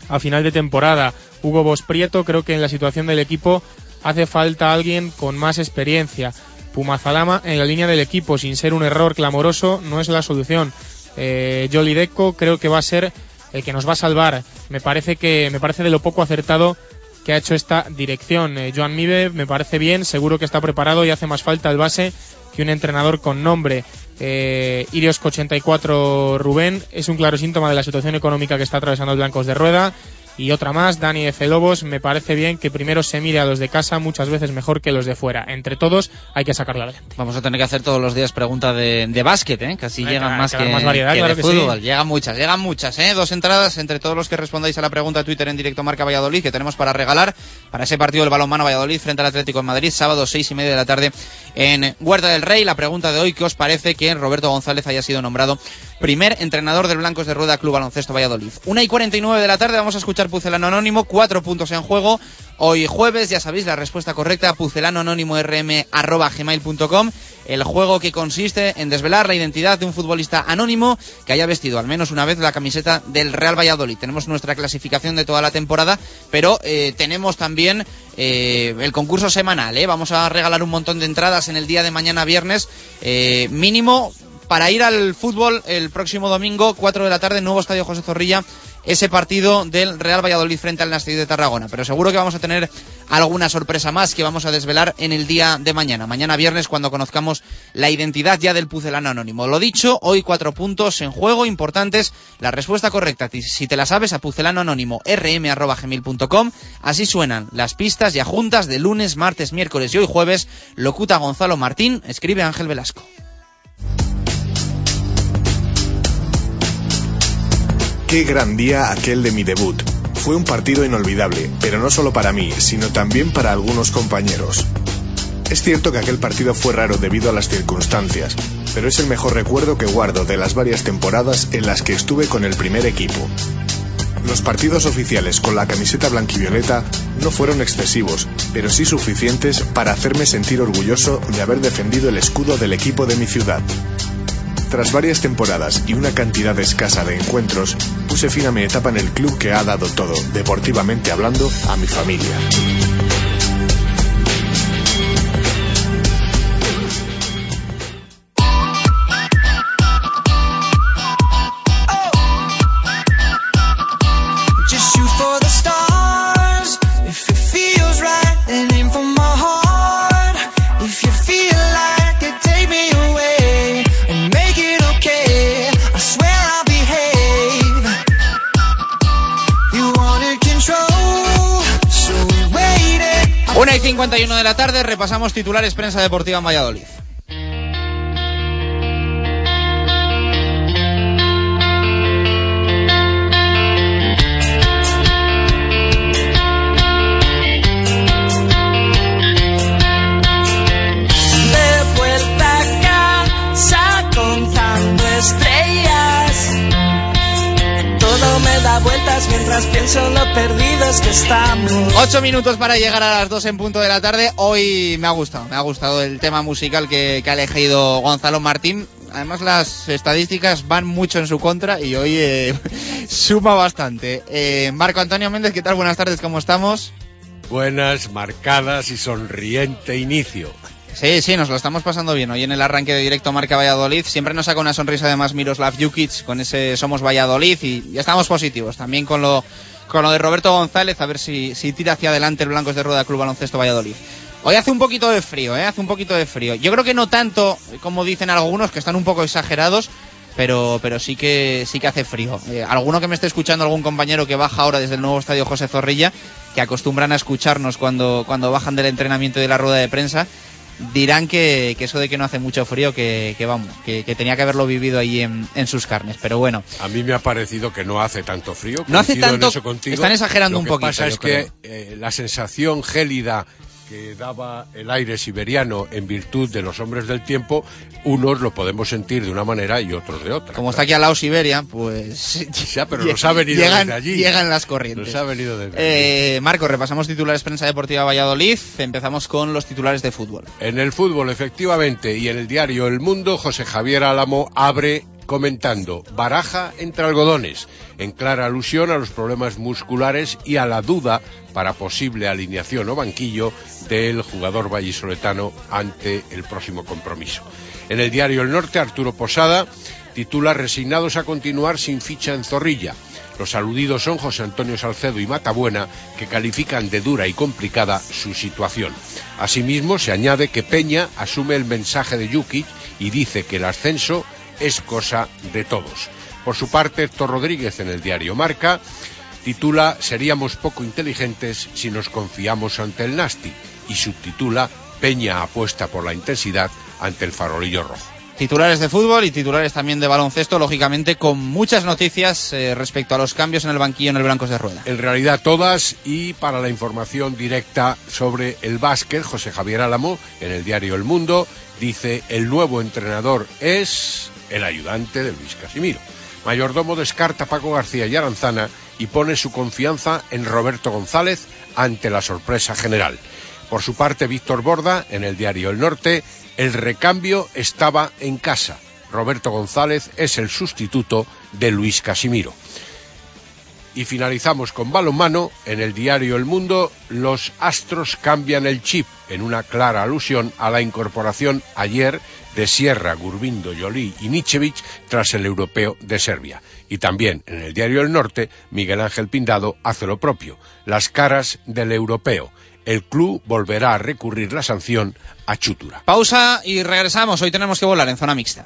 a final de temporada. Hugo Bosprieto, creo que en la situación del equipo hace falta alguien con más experiencia. Pumazalama en la línea del equipo, sin ser un error clamoroso, no es la solución. Eh, Jolly Deco creo que va a ser el que nos va a salvar. Me parece que me parece de lo poco acertado que ha hecho esta dirección. Eh, Joan Mibe me parece bien, seguro que está preparado y hace más falta el base que un entrenador con nombre. Eh, Irios 84 Rubén es un claro síntoma de la situación económica que está atravesando el Blancos de Rueda. Y otra más, Dani F. Lobos, me parece bien que primero se mire a los de casa muchas veces mejor que los de fuera. Entre todos hay que sacarla adelante. Vamos a tener que hacer todos los días preguntas de, de básquet, ¿eh? Casi llegan que- más que, que dar más variedad, que claro de que sí. fútbol. Llegan muchas, llegan muchas, ¿eh? Dos entradas entre todos los que respondáis a la pregunta de Twitter en directo Marca Valladolid que tenemos para regalar para ese partido del balonmano Valladolid frente al Atlético de Madrid, sábado seis y media de la tarde en Huerta del Rey. La pregunta de hoy, ¿qué os parece que Roberto González haya sido nombrado primer entrenador del Blancos de Rueda Club Baloncesto Valladolid. Una y 49 de la tarde vamos a escuchar Pucelano Anónimo, cuatro puntos en juego. Hoy jueves, ya sabéis, la respuesta correcta, pucelanoanónimo.rm.gmail.com el juego que consiste en desvelar la identidad de un futbolista anónimo que haya vestido al menos una vez la camiseta del Real Valladolid. Tenemos nuestra clasificación de toda la temporada, pero eh, tenemos también eh, el concurso semanal. ¿eh? Vamos a regalar un montón de entradas en el día de mañana viernes, eh, mínimo para ir al fútbol el próximo domingo, 4 de la tarde, nuevo estadio José Zorrilla, ese partido del Real Valladolid frente al Nastic de Tarragona. Pero seguro que vamos a tener alguna sorpresa más que vamos a desvelar en el día de mañana. Mañana viernes cuando conozcamos la identidad ya del pucelano anónimo. Lo dicho, hoy cuatro puntos en juego importantes. La respuesta correcta, si te la sabes, a pucelano anónimo rm.gmail.com. Así suenan las pistas y adjuntas de lunes, martes, miércoles y hoy jueves. Locuta Gonzalo Martín, escribe Ángel Velasco. Qué gran día aquel de mi debut. Fue un partido inolvidable, pero no solo para mí, sino también para algunos compañeros. Es cierto que aquel partido fue raro debido a las circunstancias, pero es el mejor recuerdo que guardo de las varias temporadas en las que estuve con el primer equipo. Los partidos oficiales con la camiseta blanquivioleta no fueron excesivos, pero sí suficientes para hacerme sentir orgulloso de haber defendido el escudo del equipo de mi ciudad. Tras varias temporadas y una cantidad escasa de encuentros, puse fin a mi etapa en el club que ha dado todo, deportivamente hablando, a mi familia. 1 de la tarde repasamos titulares prensa deportiva en Valladolid. Mientras pienso en lo perdidos que estamos. Ocho minutos para llegar a las dos en punto de la tarde. Hoy me ha gustado, me ha gustado el tema musical que, que ha elegido Gonzalo Martín. Además las estadísticas van mucho en su contra y hoy eh, suma bastante. Eh, Marco Antonio Méndez, ¿qué tal? Buenas tardes, ¿cómo estamos? Buenas, marcadas y sonriente inicio. Sí, sí, nos lo estamos pasando bien. Hoy en el arranque de directo Marca Valladolid siempre nos saca una sonrisa además Miroslav Jukic con ese Somos Valladolid y ya estamos positivos. También con lo, con lo de Roberto González, a ver si, si tira hacia adelante el Blancos de Rueda Club Baloncesto Valladolid. Hoy hace un poquito de frío, ¿eh? Hace un poquito de frío. Yo creo que no tanto como dicen algunos, que están un poco exagerados, pero, pero sí que sí que hace frío. Eh, alguno que me esté escuchando, algún compañero que baja ahora desde el nuevo estadio José Zorrilla, que acostumbran a escucharnos cuando, cuando bajan del entrenamiento y de la rueda de prensa, dirán que, que eso de que no hace mucho frío, que, que vamos, que, que tenía que haberlo vivido ahí en, en sus carnes. Pero bueno, A mí me ha parecido que no hace tanto frío. No hace en tanto- eso contigo. están exagerando Lo un que poquito, pasa yo es que eh, la sensación gélida que daba el aire siberiano en virtud de los hombres del tiempo, unos lo podemos sentir de una manera y otros de otra. como está aquí al lado Siberia, pues... Ya, pero nos ha venido llegan, desde allí. Llegan las corrientes. Nos ha venido desde allí. Eh, Marco, repasamos titulares prensa deportiva Valladolid. Empezamos con los titulares de fútbol. En el fútbol, efectivamente, y en el diario El Mundo, José Javier Álamo abre comentando Baraja entre algodones, en clara alusión a los problemas musculares y a la duda para posible alineación o banquillo del jugador vallisoletano ante el próximo compromiso. En el diario El Norte, Arturo Posada titula Resignados a continuar sin ficha en Zorrilla. Los aludidos son José Antonio Salcedo y Matabuena, que califican de dura y complicada su situación. Asimismo, se añade que Peña asume el mensaje de Yuki y dice que el ascenso es cosa de todos. Por su parte, Héctor Rodríguez en el diario Marca titula Seríamos poco inteligentes si nos confiamos ante el Nasti y subtitula Peña apuesta por la intensidad ante el farolillo rojo. Titulares de fútbol y titulares también de baloncesto, lógicamente con muchas noticias eh, respecto a los cambios en el banquillo en el Blancos de Rueda. En realidad todas y para la información directa sobre el básquet, José Javier Álamo, en el diario El Mundo, dice el nuevo entrenador es el ayudante de Luis Casimiro. Mayordomo descarta a Paco García y Aranzana y pone su confianza en Roberto González ante la sorpresa general. Por su parte, Víctor Borda, en el diario El Norte, el recambio estaba en casa. Roberto González es el sustituto de Luis Casimiro. Y finalizamos con balonmano. En el diario El Mundo, los astros cambian el chip, en una clara alusión a la incorporación ayer de Sierra, Gurbindo, Yolí y Nichevich tras el europeo de Serbia. Y también en el diario El Norte, Miguel Ángel Pindado hace lo propio, las caras del europeo. El club volverá a recurrir la sanción a Chutura. Pausa y regresamos. Hoy tenemos que volar en zona mixta.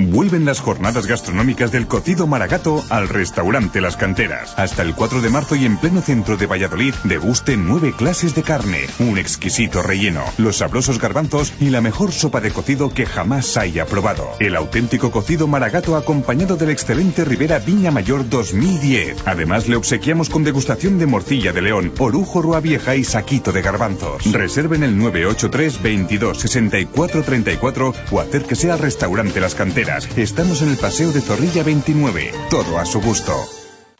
Vuelven las jornadas gastronómicas del cocido maragato al restaurante Las Canteras. Hasta el 4 de marzo y en pleno centro de Valladolid, deguste nueve clases de carne, un exquisito relleno, los sabrosos garbanzos y la mejor sopa de cocido que jamás haya probado. El auténtico cocido maragato acompañado del excelente Rivera Viña Mayor 2010. Además, le obsequiamos con degustación de morcilla de león, orujo rua vieja y saquito de garbanzos. Reserven el 983 22 64 34 o acérquese al restaurante Las Canteras. Estamos en el Paseo de Zorrilla 29. Todo a su gusto.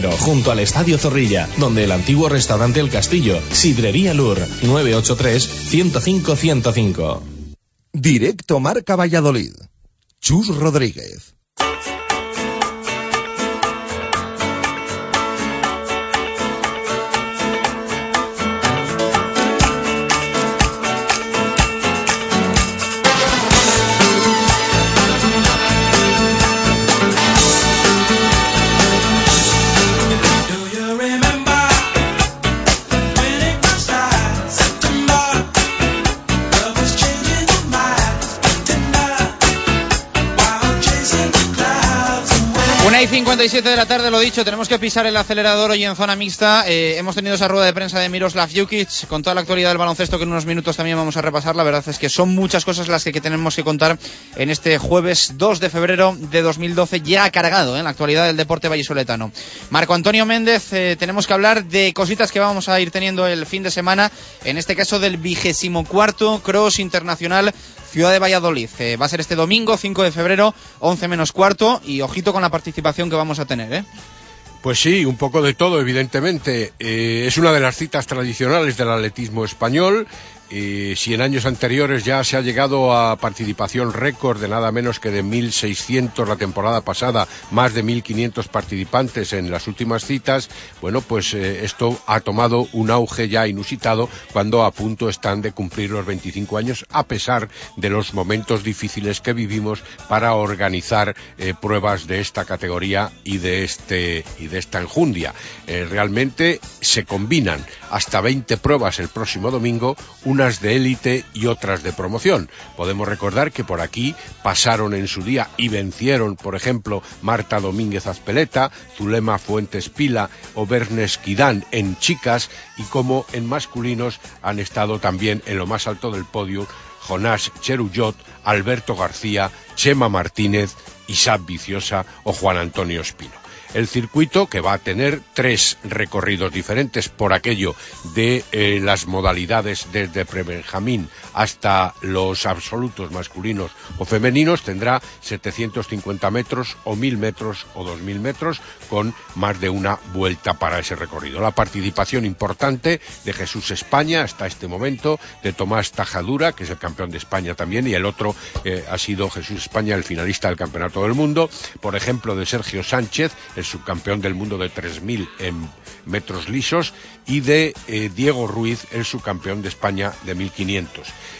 junto al Estadio Zorrilla, donde el antiguo restaurante El Castillo, Sidrería Lur, 983-105-105. Directo Marca Valladolid. Chus Rodríguez. Una y 57 de la tarde, lo dicho, tenemos que pisar el acelerador hoy en zona mixta. Eh, hemos tenido esa rueda de prensa de Miroslav Jukic con toda la actualidad del baloncesto que en unos minutos también vamos a repasar. La verdad es que son muchas cosas las que, que tenemos que contar en este jueves 2 de febrero de 2012, ya cargado ¿eh? en la actualidad del deporte vallisoletano. Marco Antonio Méndez, eh, tenemos que hablar de cositas que vamos a ir teniendo el fin de semana, en este caso del vigésimo cuarto Cross Internacional Ciudad de Valladolid. Eh, va a ser este domingo, 5 de febrero, 11 menos cuarto, y ojito con la participación que vamos a tener, ¿eh? Pues sí, un poco de todo, evidentemente. Eh, es una de las citas tradicionales del atletismo español. Eh, si en años anteriores ya se ha llegado a participación récord de nada menos que de 1.600 la temporada pasada, más de 1.500 participantes en las últimas citas, bueno, pues eh, esto ha tomado un auge ya inusitado cuando a punto están de cumplir los 25 años, a pesar de los momentos difíciles que vivimos para organizar eh, pruebas de esta categoría y de este y de esta enjundia. Realmente se combinan hasta 20 pruebas el próximo domingo, unas de élite y otras de promoción. Podemos recordar que por aquí pasaron en su día y vencieron, por ejemplo, Marta Domínguez Azpeleta, Zulema Fuentes Pila o Bernes Quidán en chicas y como en masculinos han estado también en lo más alto del podio Jonás Cheruyot, Alberto García, Chema Martínez, Isaac Viciosa o Juan Antonio Espino. El circuito que va a tener tres recorridos diferentes por aquello de eh, las modalidades desde prebenjamín hasta los absolutos masculinos o femeninos tendrá 750 metros o 1000 metros o 2000 metros con más de una vuelta para ese recorrido. La participación importante de Jesús España hasta este momento, de Tomás Tajadura, que es el campeón de España también, y el otro eh, ha sido Jesús España, el finalista del Campeonato del Mundo. Por ejemplo, de Sergio Sánchez, el subcampeón del mundo de 3.000 en metros lisos, y de eh, Diego Ruiz, el subcampeón de España de 1.500.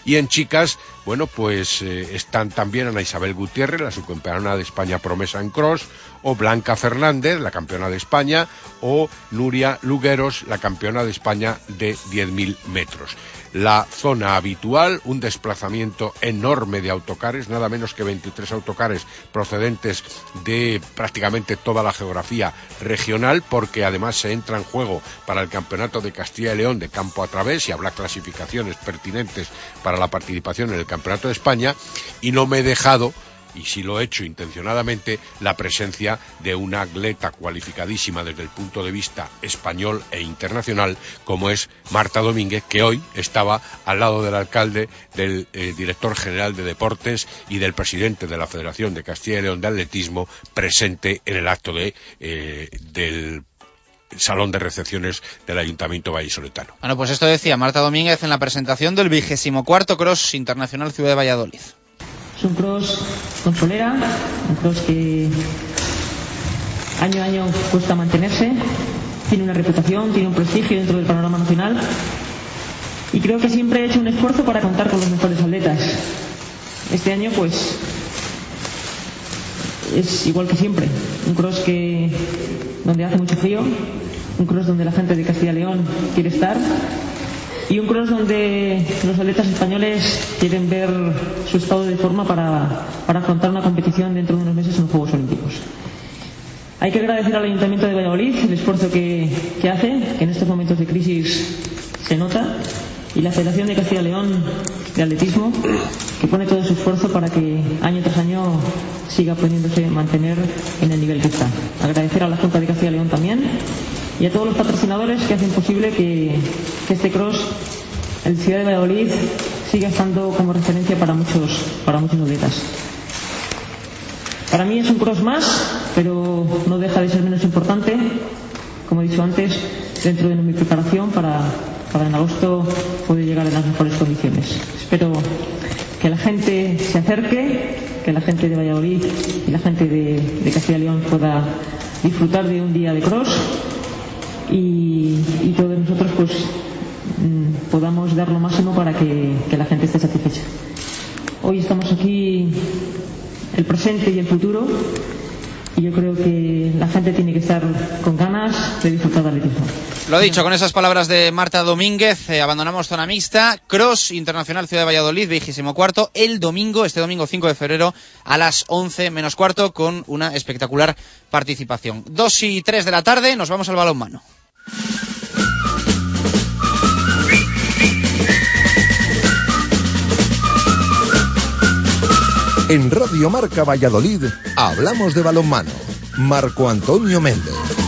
Y en chicas, bueno, pues eh, están también Ana Isabel Gutiérrez, la subcampeona de España promesa en cross, o Blanca Fernández, la campeona de España, o Nuria Lugueros, la campeona de España de 10.000 metros. La zona habitual, un desplazamiento enorme de autocares, nada menos que 23 autocares procedentes de prácticamente toda la geografía regional, porque además se entra en juego para el Campeonato de Castilla y León de campo a través y habrá clasificaciones pertinentes para la participación en el Campeonato de España, y no me he dejado y si lo he hecho intencionadamente, la presencia de una atleta cualificadísima desde el punto de vista español e internacional, como es Marta Domínguez, que hoy estaba al lado del alcalde, del eh, director general de deportes y del presidente de la Federación de Castilla y León de Atletismo, presente en el acto de, eh, del salón de recepciones del Ayuntamiento Vallisoletano. Bueno, pues esto decía Marta Domínguez en la presentación del vigésimo cuarto Cross Internacional Ciudad de Valladolid. Es un cross con solera, un cross que año a año cuesta mantenerse, tiene una reputación, tiene un prestigio dentro del panorama nacional y creo que siempre he hecho un esfuerzo para contar con los mejores atletas. Este año pues es igual que siempre, un cross que donde hace mucho frío, un cross donde la gente de Castilla y León quiere estar y un cross donde los atletas españoles quieren ver su estado de forma para, para afrontar una competición dentro de unos meses en los Juegos Olímpicos. Hay que agradecer al Ayuntamiento de Valladolid el esfuerzo que, que hace, que en estos momentos de crisis se nota, y la Federación de Castilla y León de Atletismo, que pone todo su esfuerzo para que año tras año siga pudiéndose mantener en el nivel que está. Agradecer a la Junta de Castilla y León también y a todos los patrocinadores que hacen posible que, este cross en Ciudad de Valladolid siga estando como referencia para muchos, para muchos atletas. Para mí es un cross más, pero no deja de ser menos importante, como he dicho antes, dentro de mi preparación para, para en agosto poder llegar en las mejores condiciones. Espero que la gente se acerque, que la gente de Valladolid y la gente de, de Castilla y León pueda disfrutar de un día de cross y, todos nosotros pues mm, podamos dar lo máximo para que, la gente esté satisfecha. Hoy estamos aquí el presente y el futuro y yo creo que la gente tiene que estar con ganas de disfrutar del atletismo. Lo dicho, con esas palabras de Marta Domínguez, eh, abandonamos zona mixta. Cross Internacional Ciudad de Valladolid, vigésimo cuarto, el domingo, este domingo 5 de febrero, a las 11 menos cuarto, con una espectacular participación. 2 y 3 de la tarde, nos vamos al balonmano. En Radio Marca Valladolid hablamos de balonmano. Marco Antonio Méndez.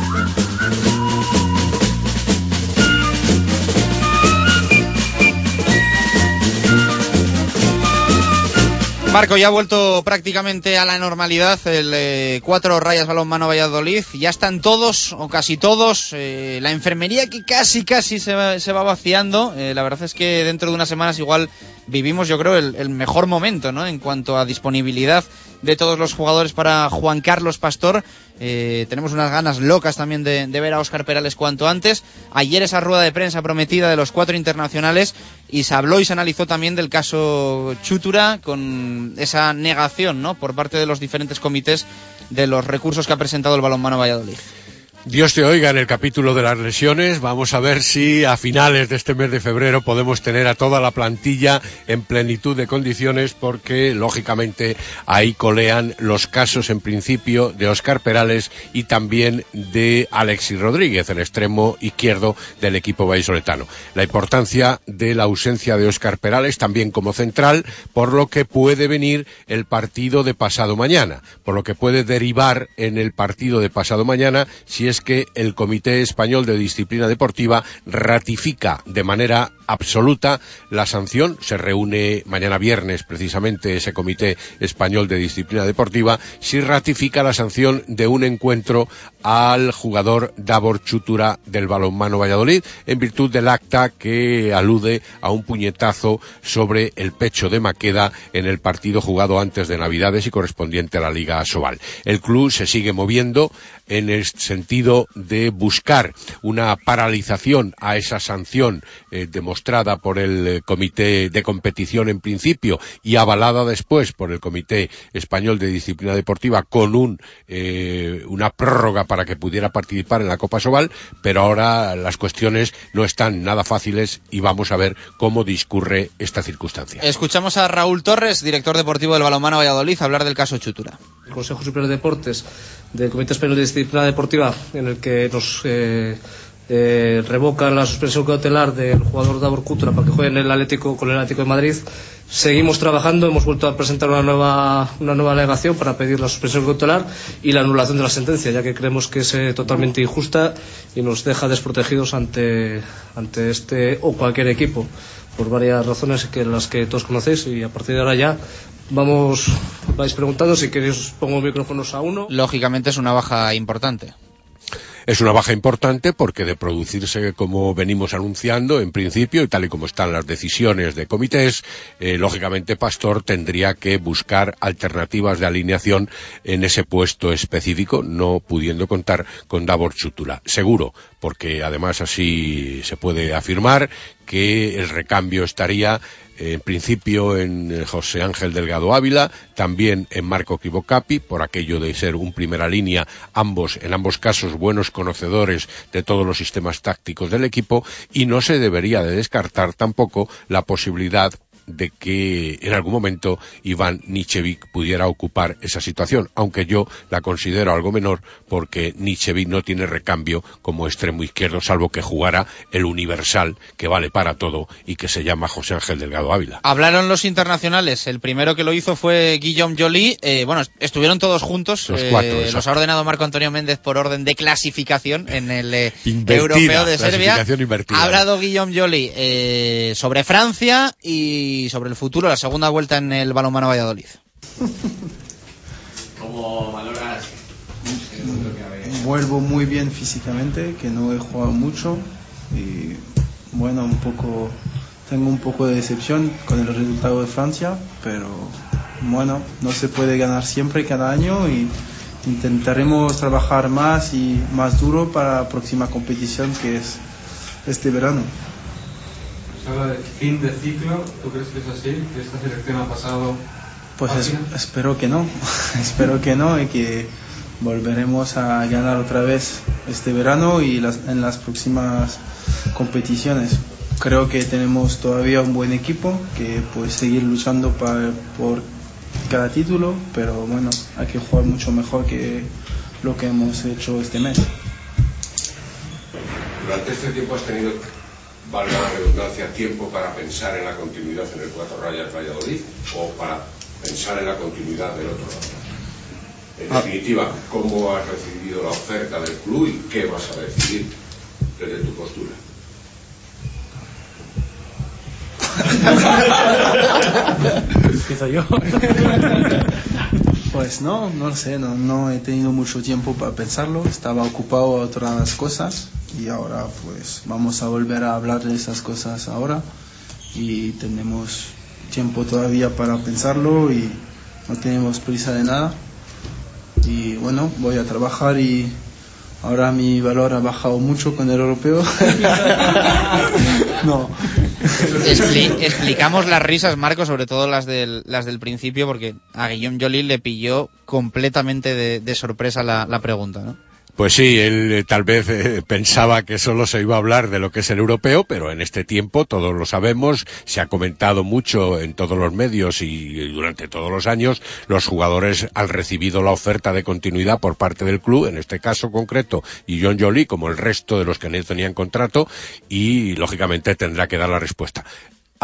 Marco, ya ha vuelto prácticamente a la normalidad el eh, cuatro rayas balonmano Valladolid. Ya están todos, o casi todos. eh, la enfermería que casi, casi se va, se va vaciando. Eh, la verdad es que dentro de unas semanas igual vivimos, yo creo, el, el mejor momento, ¿no? En cuanto a disponibilidad de todos los jugadores para Juan Carlos Pastor. Eh, tenemos unas ganas locas también de, de ver a Óscar Perales cuanto antes. Ayer esa rueda de prensa prometida de los cuatro internacionales y se habló y se analizó también del caso Chutura con esa negación ¿no? por parte de los diferentes comités de los recursos que ha presentado el balonmano Valladolid. Dios te oiga en el capítulo de las lesiones. Vamos a ver si a finales de este mes de febrero podemos tener a toda la plantilla en plenitud de condiciones porque, lógicamente, ahí colean los casos en principio de Óscar Perales y también de Alexis Rodríguez, el extremo izquierdo del equipo vallisoletano. La importancia de la ausencia de Óscar Perales también como central, por lo que puede venir el partido de pasado mañana, por lo que puede derivar en el partido de pasado mañana si es que el Comité Español de Disciplina Deportiva ratifica de manera absoluta la sanción. Se reúne mañana viernes precisamente ese Comité Español de Disciplina Deportiva si ratifica la sanción de un encuentro al jugador Davor Chutura del balonmano Valladolid en virtud del acta que alude a un puñetazo sobre el pecho de Maqueda en el partido jugado antes de Navidades y correspondiente a la Liga Sobal. El club se sigue moviendo en el sentido de buscar una paralización a esa sanción eh, demostrada por el eh, Comité de Competición en principio y avalada después por el Comité Español de Disciplina Deportiva con un, eh, una prórroga para que pudiera participar en la Copa Sobal, pero ahora las cuestiones no están nada fáciles y vamos a ver cómo discurre esta circunstancia. Escuchamos a Raúl Torres, director deportivo del Balonmano Valladolid, hablar del caso Chutura. el Consejo Superior de Deportes del Comité Español de Disciplina Deportiva en el que nos eh, eh, revoca la suspensión cautelar del jugador Davor Cutura para que juegue en el Atlético con el Atlético de Madrid. Seguimos trabajando, hemos vuelto a presentar una nueva, una nueva alegación para pedir la suspensión cautelar y la anulación de la sentencia, ya que creemos que es eh, totalmente injusta y nos deja desprotegidos ante, ante este o cualquier equipo, por varias razones que las que todos conocéis y a partir de ahora ya vamos, vais preguntando si queréis os pongo micrófonos a uno. Lógicamente es una baja importante. Es una baja importante porque de producirse como venimos anunciando en principio y tal y como están las decisiones de comités, eh, lógicamente Pastor tendría que buscar alternativas de alineación en ese puesto específico, no pudiendo contar con Davor Chutura. Seguro, porque además así se puede afirmar que el recambio estaría en principio en José Ángel Delgado Ávila, también en Marco Kibocapi, por aquello de ser un primera línea, ambos, en ambos casos buenos conocedores de todos los sistemas tácticos del equipo, y no se debería de descartar tampoco la posibilidad de que en algún momento Iván Nichevic pudiera ocupar esa situación, aunque yo la considero algo menor porque Nichevic no tiene recambio como extremo izquierdo, salvo que jugara el universal que vale para todo y que se llama José Ángel Delgado Ávila. Hablaron los internacionales. El primero que lo hizo fue Guillaume Joly. Eh, bueno, estuvieron todos juntos. Los cuatro, Eh, los ha ordenado Marco Antonio Méndez por orden de clasificación en el eh, europeo de Serbia. invertida. Ha hablado Guillaume Joly eh, sobre Francia y sobre el futuro, la segunda vuelta en el balonmano Valladolid. ¿Cómo valoras? Vuelvo muy bien físicamente, que no he jugado mucho y bueno, un poco tengo un poco de decepción con el resultado de Francia, pero bueno, no se puede ganar siempre cada año y intentaremos trabajar más y más duro para la próxima competición que es este verano. Se habla de fin de ciclo. ¿Tú crees que es así? ¿Que esta selección ha pasado Pues es- espero que no, espero que no y que volveremos a ganar otra vez este verano y las- en las próximas competiciones. Creo que tenemos todavía un buen equipo que puede seguir luchando pa- por cada título, pero bueno, hay que jugar mucho mejor que lo que hemos hecho este mes. Durante este tiempo has tenido, valga la redundancia, tiempo para pensar en la continuidad en el Cuatro Rayas Valladolid o para pensar en la continuidad del otro lado. En Ah. definitiva, ¿cómo has recibido la oferta del club y qué vas a decidir desde tu postura? Empiezo yo. Pues no, no lo sé, no, no he tenido mucho tiempo para pensarlo, estaba ocupado a otras cosas y ahora pues vamos a volver a hablar de esas cosas ahora. Y tenemos tiempo todavía para pensarlo y no tenemos prisa de nada. Y bueno, voy a trabajar y ahora mi valor ha bajado mucho con el europeo. no. Expli- explicamos las risas, Marco, sobre todo las del, las del principio, porque a Guillaume Joly le pilló completamente de, de sorpresa la, la pregunta, ¿no? Pues sí, él eh, tal vez eh, pensaba que solo se iba a hablar de lo que es el europeo, pero en este tiempo, todos lo sabemos, se ha comentado mucho en todos los medios y durante todos los años, los jugadores han recibido la oferta de continuidad por parte del club, en este caso concreto, y John Jolie, como el resto de los que no tenían contrato, y lógicamente tendrá que dar la respuesta.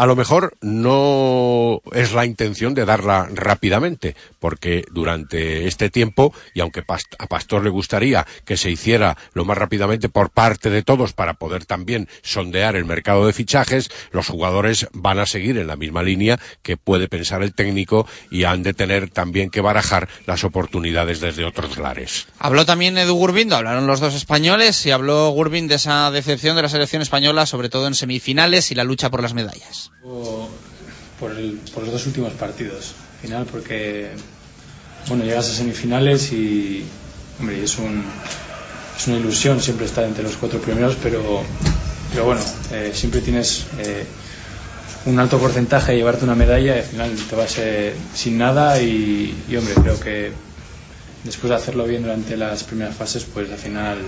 A lo mejor no es la intención de darla rápidamente, porque durante este tiempo, y aunque a Pastor le gustaría que se hiciera lo más rápidamente por parte de todos para poder también sondear el mercado de fichajes, los jugadores van a seguir en la misma línea que puede pensar el técnico y han de tener también que barajar las oportunidades desde otros lares. Habló también Edu Gurbindo, hablaron los dos españoles y habló Gurbin de esa decepción de la selección española, sobre todo en semifinales y la lucha por las medallas. Por, el- por los dos últimos partidos. Al final, porque bueno, llegas a semifinales y hombre, es, un, es una ilusión siempre estar entre los cuatro primeros, pero, pero bueno, eh, siempre tienes eh, un alto porcentaje de llevarte una medalla y al final te vas eh, sin nada y, y, hombre, creo que después de hacerlo bien durante las primeras fases, pues al final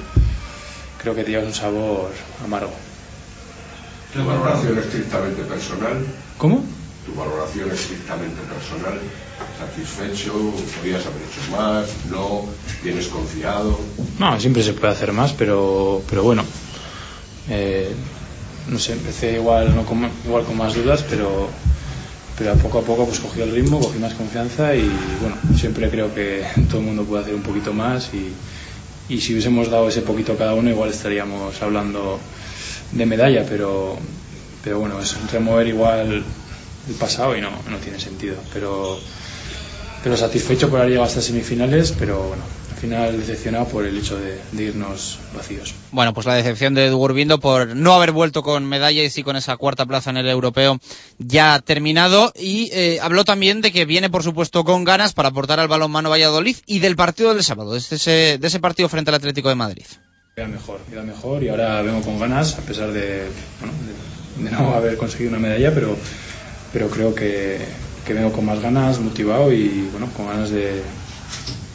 creo que te llevas un sabor amargo. Tu valoración estrictamente personal. ¿Cómo? Tu valoración estrictamente personal. Satisfecho, podías haber hecho más, no, tienes confiado. No, siempre se puede hacer más, pero, pero bueno, eh, no sé, empecé igual, no con, igual con más dudas, pero, pero a poco a poco pues cogí el ritmo, cogí más confianza y bueno, siempre creo que todo el mundo puede hacer un poquito más y, y si hubiésemos dado ese poquito cada uno igual estaríamos hablando de medalla, pero, pero bueno, es remover igual el pasado y no, no tiene sentido, pero, pero satisfecho por haber llegado hasta semifinales, pero bueno, al final decepcionado por el hecho de, irnos vacíos. Bueno, pues la decepción de Edu Gurbindo por no haber vuelto con medalla y sí con esa cuarta plaza en el europeo ya terminado. Y eh, habló también de que viene, por supuesto, con ganas para aportar al balonmano Valladolid y del partido del sábado, de ese, de ese partido frente al Atlético de Madrid. Queda mejor, queda mejor y ahora vengo con ganas, a pesar de, bueno, de, de no haber conseguido una medalla, pero, pero creo que, que vengo con más ganas, motivado y bueno, con ganas de,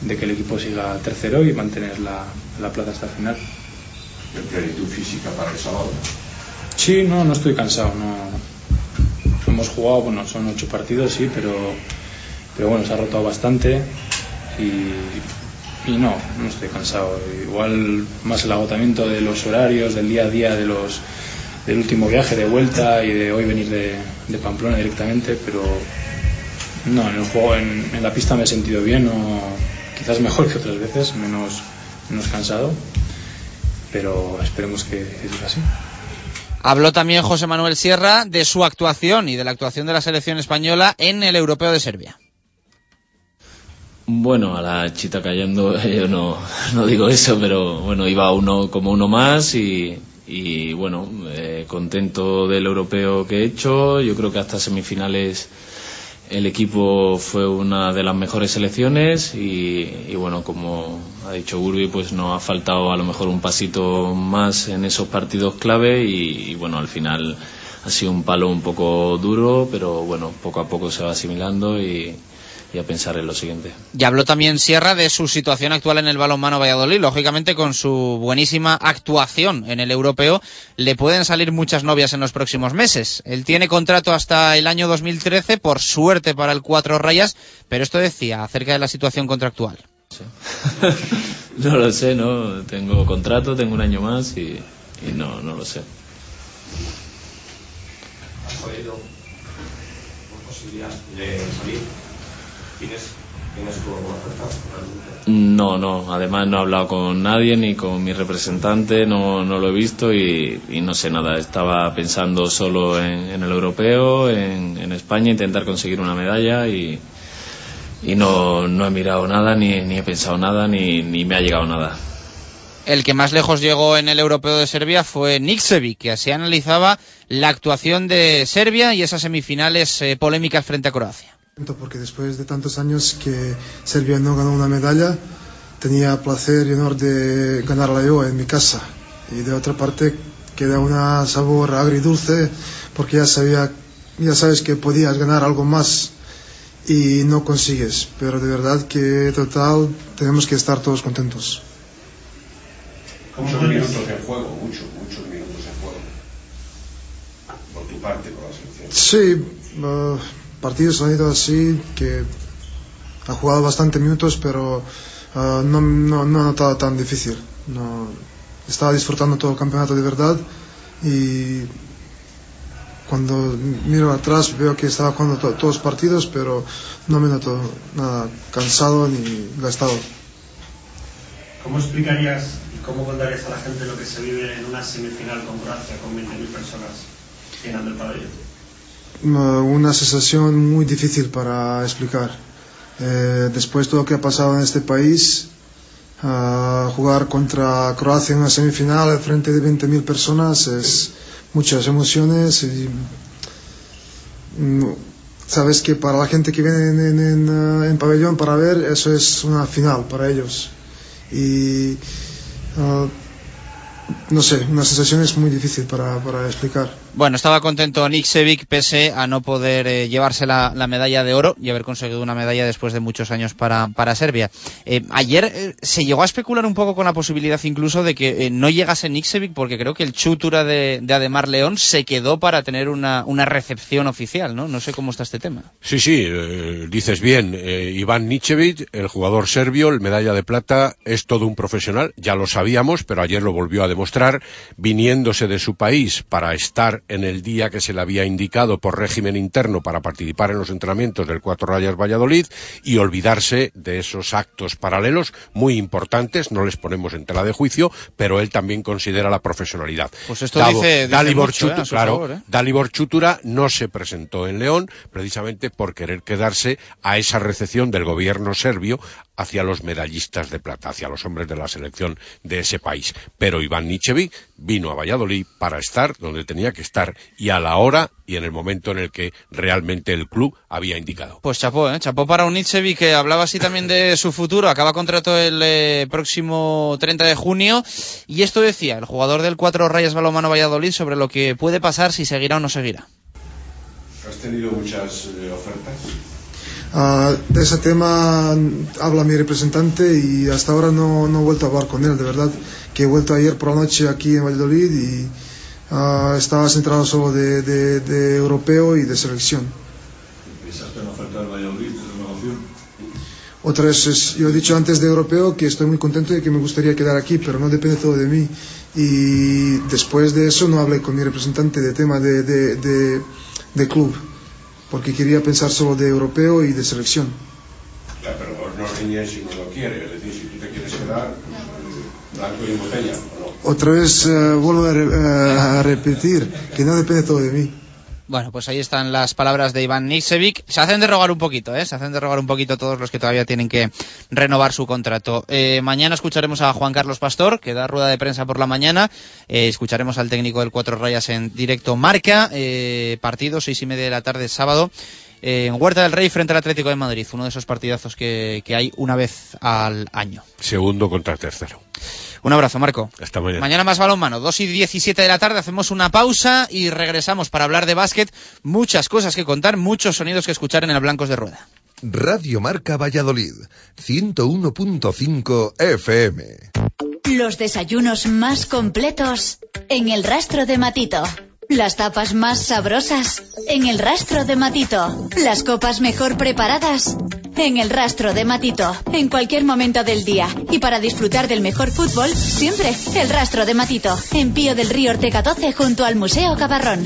de que el equipo siga tercero y mantener la, la plaza hasta el final. ¿En plenitud física para el sábado? Sí, no, no estoy cansado. No. Hemos jugado, bueno, son ocho partidos, sí, pero, pero bueno, se ha rotado bastante y, y no, no estoy cansado. Igual más el agotamiento de los horarios, del día a día, de los, del último viaje de vuelta y de hoy venir de, de Pamplona directamente, pero no, en el juego, en, en la pista me he sentido bien, no, quizás mejor que otras veces, menos, menos cansado, pero esperemos que sea así. Habló también José Manuel Sierra de su actuación y de la actuación de la selección española en el Europeo de Serbia. Bueno, a la chita cayendo yo no, no digo eso, pero bueno, iba uno como uno más y, bueno, eh, contento del europeo que he hecho. Yo creo que hasta semifinales el equipo fue una de las mejores selecciones y, y bueno, como ha dicho Gurbi, pues nos ha faltado a lo mejor un pasito más en esos partidos clave y, y bueno, al final ha sido un palo un poco duro, pero bueno, poco a poco se va asimilando y, y a pensar en lo siguiente. Y habló también Sierra de su situación actual en el balonmano Valladolid. Lógicamente, con su buenísima actuación en el europeo, le pueden salir muchas novias en los próximos meses. Él tiene contrato hasta el año 2013, por suerte para el Cuatro Rayas, pero esto decía acerca de la situación contractual. No lo sé, no. Tengo contrato, tengo un año más y, y no, no lo sé. ¿Has oído por posibilidad de salir? ¿Tienes, ¿Tienes alguna oferta? No, no. Además no he hablado con nadie ni con mi representante, no, no lo he visto y, y no sé nada. Estaba pensando solo en, en el europeo, en, en España, intentar conseguir una medalla y, y no, no he mirado nada, ni, ni he pensado nada, ni, ni me ha llegado nada. El que más lejos llegó en el europeo de Serbia fue Niksevic, que así analizaba la actuación de Serbia y esas semifinales eh, polémicas frente a Croacia. Porque después de tantos años que Serbia no ganó una medalla, tenía placer y honor de ganarla yo en mi casa. Y de otra parte queda un sabor agridulce porque ya, sabía, ya sabes que podías ganar algo más y no consigues. Pero de verdad que total tenemos que estar todos contentos. Muchos minutos en juego, muchos, muchos minutos en juego. Por tu parte, por la selección. Sí. Uh partidos han ido así, que ha jugado bastante minutos, pero eh, no, no, no he notado tan difícil. No, estaba disfrutando todo el campeonato de verdad y cuando miro atrás veo que estaba jugando to- todos los partidos, pero no me noto nada cansado ni gastado. ¿Cómo explicarías y cómo contarías a la gente lo que se vive en una semifinal con Croacia con 20.000 personas llenando el pabellón? Uh, una sensación muy difícil para explicar. Eh, después de todo lo que ha pasado en este país, ah, jugar contra Croacia en una semifinal frente de 20.000 personas es muchas emociones mm, sabes que para la gente que viene en, en- en, ah, en pabellón para ver eso es una final para ellos y ah, no sé, una sensación es muy difícil para, para explicar. Bueno, estaba contento Nick pese a no poder eh, llevarse la, la medalla de oro y haber conseguido una medalla después de muchos años para, Serbia. Eh, ayer eh, se llegó a especular un poco con la posibilidad incluso de que no llegase Nick Sevic porque creo que el chutura de, de Ademar León se quedó para tener una, una recepción oficial, ¿no? No sé cómo está este tema. Sí, sí, dices bien. Iván Nicevic, el jugador serbio, el medalla de plata, es todo un profesional. Ya lo sabíamos, pero ayer lo volvió a demostrar, viniéndose de su país para estar en el día que se le había indicado por régimen interno para participar en los entrenamientos del Cuatro Rayas Valladolid y olvidarse de esos actos paralelos muy importantes. No les ponemos en tela de juicio, pero él también considera la profesionalidad. Pues esto dice- dice Dalibor mucho, eh, claro, favor, eh. Dalibor Chutura no se presentó en León precisamente por querer quedarse a esa recepción del gobierno serbio hacia los medallistas de plata, hacia los hombres de la selección de ese país. Pero Iván Nichevic vino a Valladolid para estar donde tenía que estar y a la hora y en el momento en el que realmente el club había indicado. Pues chapó, ¿eh? Chapó para Unicevic que hablaba así también de su futuro. Acaba contrato el eh, próximo 30 de junio. Y esto decía el jugador del Cuatro Rayas Balomano Valladolid sobre lo que puede pasar si seguirá o no seguirá. ¿Has tenido muchas eh, ofertas? Ah, de ese tema habla mi representante y hasta ahora no, no he vuelto a hablar con él, de verdad, que he vuelto ayer por la noche aquí en Valladolid y ah, estaba centrado solo de, de- de europeo y de selección. ¿Pensaste en la oferta del Valladolid de renovación? Otra vez, es- yo he dicho antes de europeo que estoy muy contento y que me gustaría quedar aquí, pero no depende todo de mí. Y después de eso no hablé con mi representante de tema de- de club, porque quería pensar solo de europeo y de selección. Ya, pero no riñes si no lo quiere. Es decir, si tú te quieres quedar, blanco y botella, ¿o no? Otra vez eh, vuelvo a, re- eh, a repetir que no depende todo de mí. Bueno, pues ahí están las palabras de Iván Nicevic. Se hacen de rogar un poquito, ¿eh? Se hacen de rogar un poquito todos los que todavía tienen que renovar su contrato. Eh, mañana escucharemos a Juan Carlos Pastor, que da rueda de prensa por la mañana. Eh, escucharemos al técnico del Cuatro Rayas en directo Marca. Eh, partido, seis y media de la tarde, sábado. en Huerta del Rey frente al Atlético de Madrid. Uno de esos partidazos que, que hay una vez al año. Segundo contra tercero. Un abrazo, Marco. Hasta mañana. Mañana más balonmano, 2 y 17 de la tarde, hacemos una pausa y regresamos para hablar de básquet. Muchas cosas que contar, muchos sonidos que escuchar en el Blancos de Rueda. Radio Marca Valladolid, 101.5 FM. Los desayunos más completos en el rastro de Matito. Las tapas más sabrosas en el rastro de Matito. Las copas mejor preparadas en el rastro de Matito. En cualquier momento del día. Y para disfrutar del mejor fútbol, siempre el rastro de Matito. En Pío del Río Ortega 12 junto al Museo Cabarrón.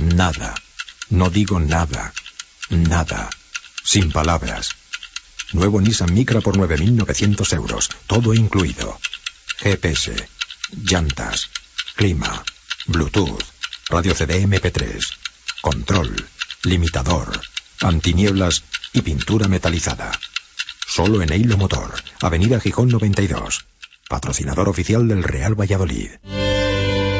nada. No digo nada, nada. Sin palabras. Nuevo Nissan Micra por 9.900 euros, todo incluido. GPS, llantas, clima, Bluetooth, radio CD MP3, control, limitador, antinieblas y pintura metalizada. Solo en Eilo Motor, Avenida Gijón 92. Patrocinador oficial del Real Valladolid.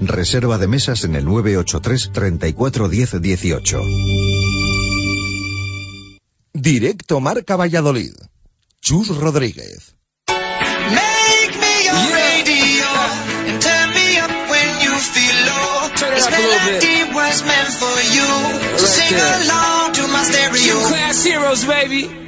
Reserva de mesas en el 983 34 10 18. Directo Marca Valladolid. Chus Rodríguez. Make me your radio and turn me up when you feel low. This up a little bit. melody was meant for you. So sing there. along to my stereo. Two class heroes, baby.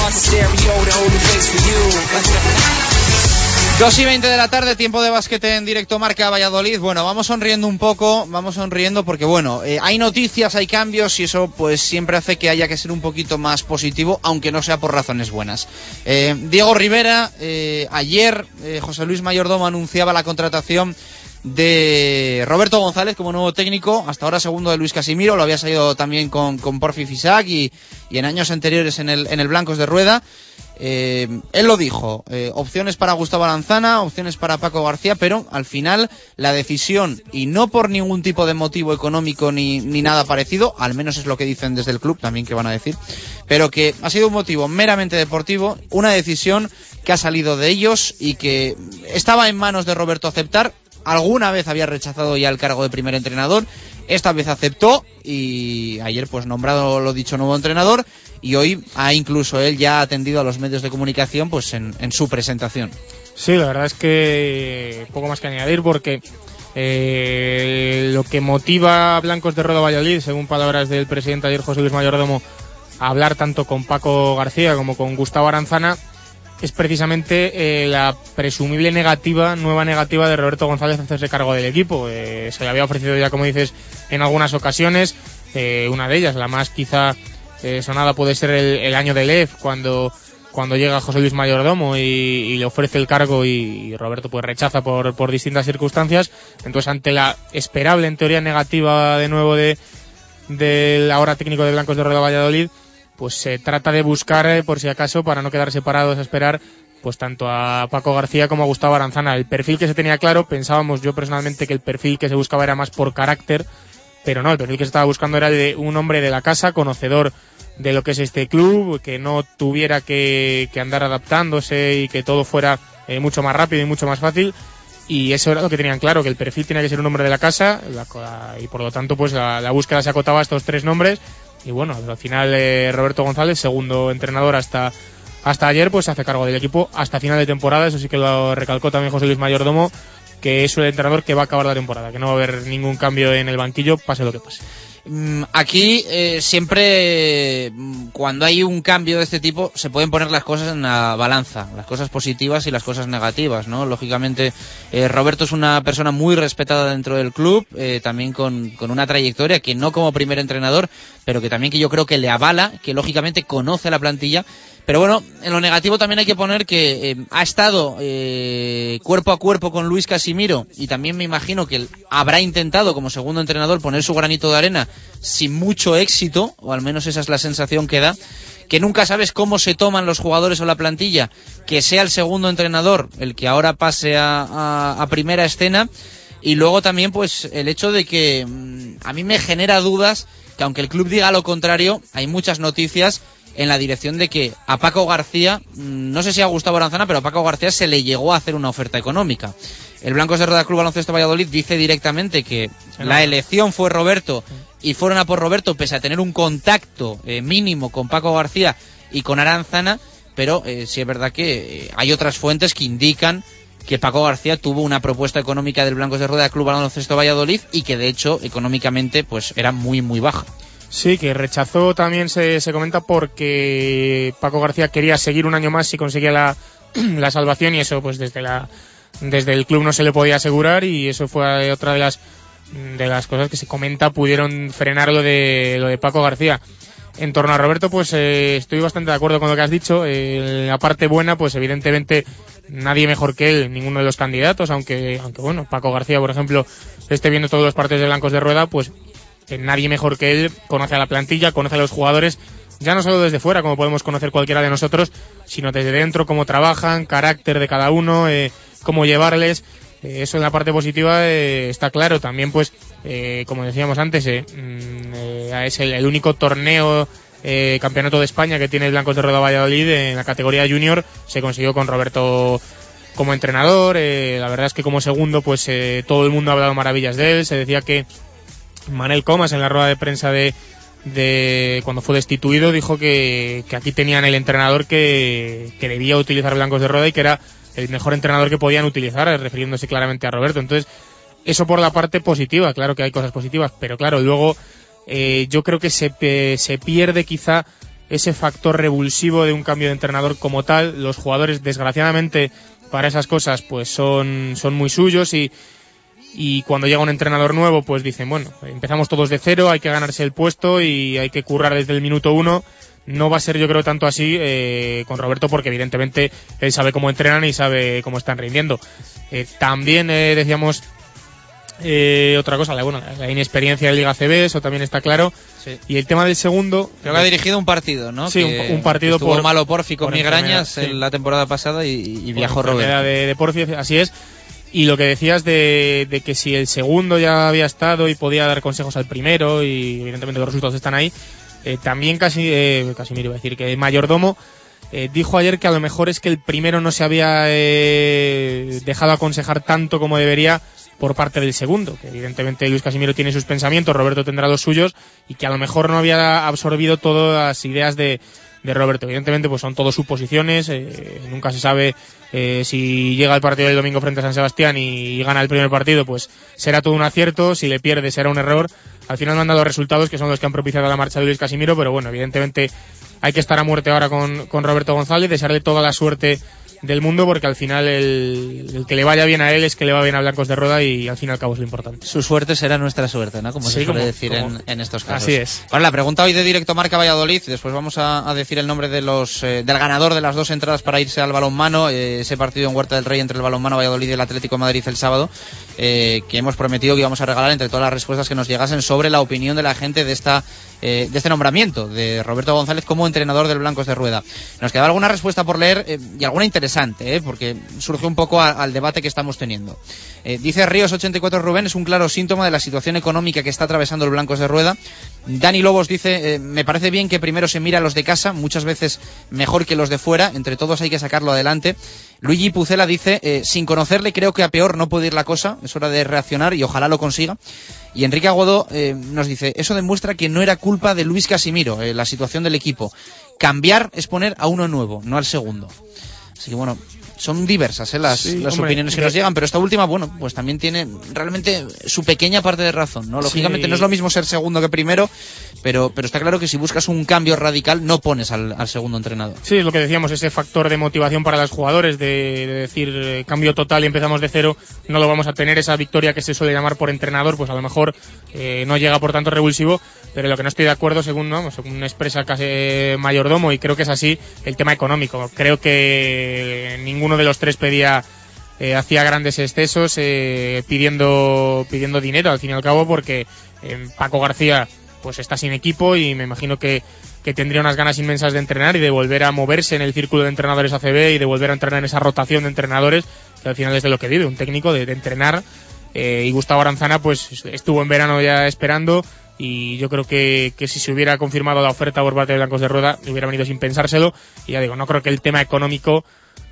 heart's a stereo, the only place for you. 2 y 20 de la tarde, tiempo de básquete en directo Marca Valladolid. Bueno, vamos sonriendo un poco, vamos sonriendo porque bueno, eh, hay noticias, hay cambios y eso pues siempre hace que haya que ser un poquito más positivo, aunque no sea por razones buenas. Eh, Diego Rivera, eh, ayer José Luis Mayordomo anunciaba la contratación de Roberto González como nuevo técnico, hasta ahora segundo de Luis Casimiro, lo había salido también con, con Porfi Fisac y, y en años anteriores en el, en el Blancos de Rueda. Eh, él lo dijo, eh, opciones para Gustavo Aranzana, opciones para Paco García, pero al final la decisión, y no por ningún tipo de motivo económico ni, ni nada parecido, al menos es lo que dicen desde el club, también que van a decir, pero que ha sido un motivo meramente deportivo, una decisión que ha salido de ellos y que estaba en manos de Roberto aceptar, alguna vez había rechazado ya el cargo de primer entrenador, esta vez aceptó y ayer pues nombrado lo dicho nuevo entrenador y hoy ha incluso él ya atendido a los medios de comunicación pues en, en su presentación. Sí, la verdad es que poco más que añadir porque eh, lo que motiva a Blancos de Roda Valladolid, según palabras del presidente ayer José Luis Mayordomo, a hablar tanto con Paco García como con Gustavo Aranzana, es precisamente eh, la presumible negativa, nueva negativa de Roberto González hacerse cargo del equipo. Eh, se le había ofrecido ya, como dices, en algunas ocasiones, eh, una de ellas, la más quizá sonada puede ser el, año de Lev, cuando, cuando llega José Luis Mayordomo y, y le ofrece el cargo y, y Roberto pues rechaza por, por distintas circunstancias. Entonces, ante la esperable, en teoría, negativa de nuevo de del ahora técnico de Blancos de Rueda Valladolid, pues se trata de buscar, eh, por si acaso, para no quedar separados a esperar, pues tanto a Paco García como a Gustavo Aranzana. El perfil que se tenía claro, pensábamos yo personalmente que el perfil que se buscaba era más por carácter, pero no, el perfil que se estaba buscando era de un hombre de la casa, conocedor de lo que es este club, que no tuviera que, andar adaptándose y que todo fuera eh, mucho más rápido y mucho más fácil. Y eso era lo que tenían claro, que el perfil tenía que ser un hombre de la casa y por lo tanto pues la búsqueda se acotaba a estos tres nombres y bueno, al final eh, Roberto González, segundo entrenador hasta, hasta ayer, pues se hace cargo del equipo hasta final de temporada, eso sí que lo recalcó también José Luis Mayordomo, que es el entrenador que va a acabar la temporada, que no va a haber ningún cambio en el banquillo, pase lo que pase. Mm, Aquí eh, siempre mm, cuando hay un cambio de este tipo se pueden poner las cosas en la balanza, las cosas positivas y las cosas negativas, ¿no? Lógicamente eh, Roberto es una persona muy respetada dentro del club, eh, también con, con una trayectoria que no como primer entrenador, pero que también que yo creo que le avala, que lógicamente conoce la plantilla. Pero bueno, en lo negativo también hay que poner que eh, ha estado eh, cuerpo a cuerpo con Luis Casimiro y también me imagino que habrá intentado como segundo entrenador poner su granito de arena sin mucho éxito, o al menos esa es la sensación que da, que nunca sabes cómo se toman los jugadores o la plantilla, que sea el segundo entrenador el que ahora pase a, a- a primera escena y luego también pues el hecho de que mm, a mí me genera dudas que aunque el club diga lo contrario, hay muchas noticias en la dirección de que a Paco García, mm, no sé si a Gustavo Aranzana, pero a Paco García se le llegó a hacer una oferta económica. El Blancos de Rueda Club Baloncesto Valladolid dice directamente que la elección fue Roberto y fueron a por Roberto pese a tener un contacto eh, mínimo con Paco García y con Aranzana, pero eh, sí es verdad que eh, hay otras fuentes que indican que Paco García tuvo una propuesta económica del Blancos de Rueda Club Baloncesto Valladolid y que de hecho económicamente pues era muy muy baja. Sí, que rechazó también se, se comenta porque Paco García quería seguir un año más si conseguía la, la salvación y eso pues desde la desde el club no se le podía asegurar y eso fue otra de las de las cosas que se comenta pudieron frenar lo de lo de Paco García. En torno a Roberto, pues eh, estoy bastante de acuerdo con lo que has dicho. Eh, la parte buena, pues evidentemente nadie mejor que él, ninguno de los candidatos, aunque, aunque bueno, Paco García, por ejemplo, esté viendo todos los partidos de blancos de rueda, pues eh, nadie mejor que él conoce a la plantilla, conoce a los jugadores, ya no solo desde fuera, como podemos conocer cualquiera de nosotros, sino desde dentro, cómo trabajan, carácter de cada uno, eh, cómo llevarles. Eso en la parte positiva eh, está claro. También, pues, eh, como decíamos antes, eh, mm, es el, único torneo campeonato de España que tiene Blancos de Rueda Valladolid en la categoría junior. Se consiguió con Roberto como entrenador. la verdad es que como segundo, pues eh, todo el mundo ha hablado maravillas de él. Se decía que Manel Comas en la rueda de prensa de, de cuando fue destituido dijo que, aquí tenían el entrenador que, debía utilizar blancos de rueda y que era el mejor entrenador que podían utilizar, eh, refiriéndose claramente a Roberto. Entonces, eso por la parte positiva, claro que hay cosas positivas, pero claro, luego eh, yo creo que se, se pierde quizá ese factor revulsivo de un cambio de entrenador como tal. Los jugadores, desgraciadamente, para esas cosas, pues son, son muy suyos y, y cuando llega un entrenador nuevo, pues dicen, bueno, empezamos todos de cero, hay que ganarse el puesto y hay que currar desde el minuto uno. No va a ser yo creo tanto así eh, con Roberto porque evidentemente él sabe cómo entrenan y sabe cómo están rindiendo. Eh, también eh, decíamos eh, otra cosa, la, bueno, la inexperiencia de Liga CB, eso también está claro. Y el tema del segundo... Creo que ha dirigido un partido, ¿no? Sí, Que un, un partido estuvo por malo Porfi con por migrañas sí. en la temporada pasada y, y viajó Roberto. de, de Porfi, así es. Y lo que decías de, de que si el segundo ya había estado y podía dar consejos al primero, y evidentemente los resultados están ahí, eh, también casi, eh, Casimiro iba a decir que Mayordomo eh, dijo ayer que a lo mejor es que el primero no se había eh, dejado aconsejar tanto como debería por parte del segundo, que evidentemente Luis Casimiro tiene sus pensamientos, Roberto tendrá los suyos, y que a lo mejor no había absorbido todas las ideas de, de Roberto. Evidentemente, pues son todos suposiciones, eh, nunca se sabe eh, si llega el partido del domingo frente a San Sebastián y gana el primer partido, pues será todo un acierto, si le pierde será un error. Al final no han dado resultados que son los que han propiciado la marcha de Luis Casimiro, pero bueno, evidentemente hay que estar a muerte ahora con, con Roberto González, desearle toda la suerte del mundo porque al final el, el que le vaya bien a él es que le va bien a Blancos de Roda y al fin y al cabo es lo importante. Su suerte será nuestra suerte, ¿no? Como Sí, se suele como- decir como- en, en estos casos. Así es. Bueno, la pregunta hoy de Directo Marca Valladolid, después vamos a, a decir el nombre de los, eh, del ganador de las dos entradas para irse al balonmano, eh, ese partido en Huerta del Rey entre el balonmano Valladolid y el Atlético de Madrid el sábado, eh, que hemos prometido que íbamos a regalar entre todas las respuestas que nos llegasen sobre la opinión de la gente de esta eh, de este nombramiento de Roberto González como entrenador del Blancos de Rueda. Nos quedaba alguna respuesta por leer eh, y alguna interesante, eh, porque surge un poco al debate que estamos teniendo. Dice Ríos84 Rubén, es un claro síntoma de la situación económica que está atravesando el Blancos de Rueda. Dani Lobos dice, me parece bien que primero se mira a los de casa, muchas veces mejor que los de fuera, entre todos hay que sacarlo adelante. Luigi Pucela dice, sin conocerle creo que a peor no puede ir la cosa, es hora de reaccionar y ojalá lo consiga. Y Enrique Aguado eh, nos dice, eso demuestra que no era culpa de Luis Casimiro, eh, la situación del equipo. Cambiar es poner a uno nuevo, no al segundo. Así que bueno, son diversas eh, las, Sí, las hombre, opiniones que nos llegan, pero esta última, bueno, pues también tiene realmente su pequeña parte de razón, ¿no? Lógicamente Sí. no es lo mismo ser segundo que primero, pero, pero está claro que si buscas un cambio radical no pones al, segundo entrenador. Sí, es lo que decíamos, ese factor de motivación para los jugadores, de, de decir eh, cambio total y empezamos de cero, no lo vamos a tener, esa victoria que se suele llamar por entrenador, pues a lo mejor eh, no llega por tanto revulsivo, pero lo que no estoy de acuerdo, según, vamos, según expresa casi eh, Mayordomo, y creo que es así, el tema económico. Creo que ninguno de los tres pedía hacía grandes excesos pidiendo pidiendo dinero al fin y al cabo porque Paco García pues está sin equipo y me imagino que, que tendría unas ganas inmensas de entrenar y de volver a moverse en el círculo de entrenadores ACB y de volver a entrenar en esa rotación de entrenadores que al final es de lo que vive un técnico de, entrenar. Eh, y Gustavo Aranzana pues estuvo en verano ya esperando y yo creo que, que si se hubiera confirmado la oferta por parte de Blancos de Rueda hubiera venido sin pensárselo. Y ya digo no creo que el tema económico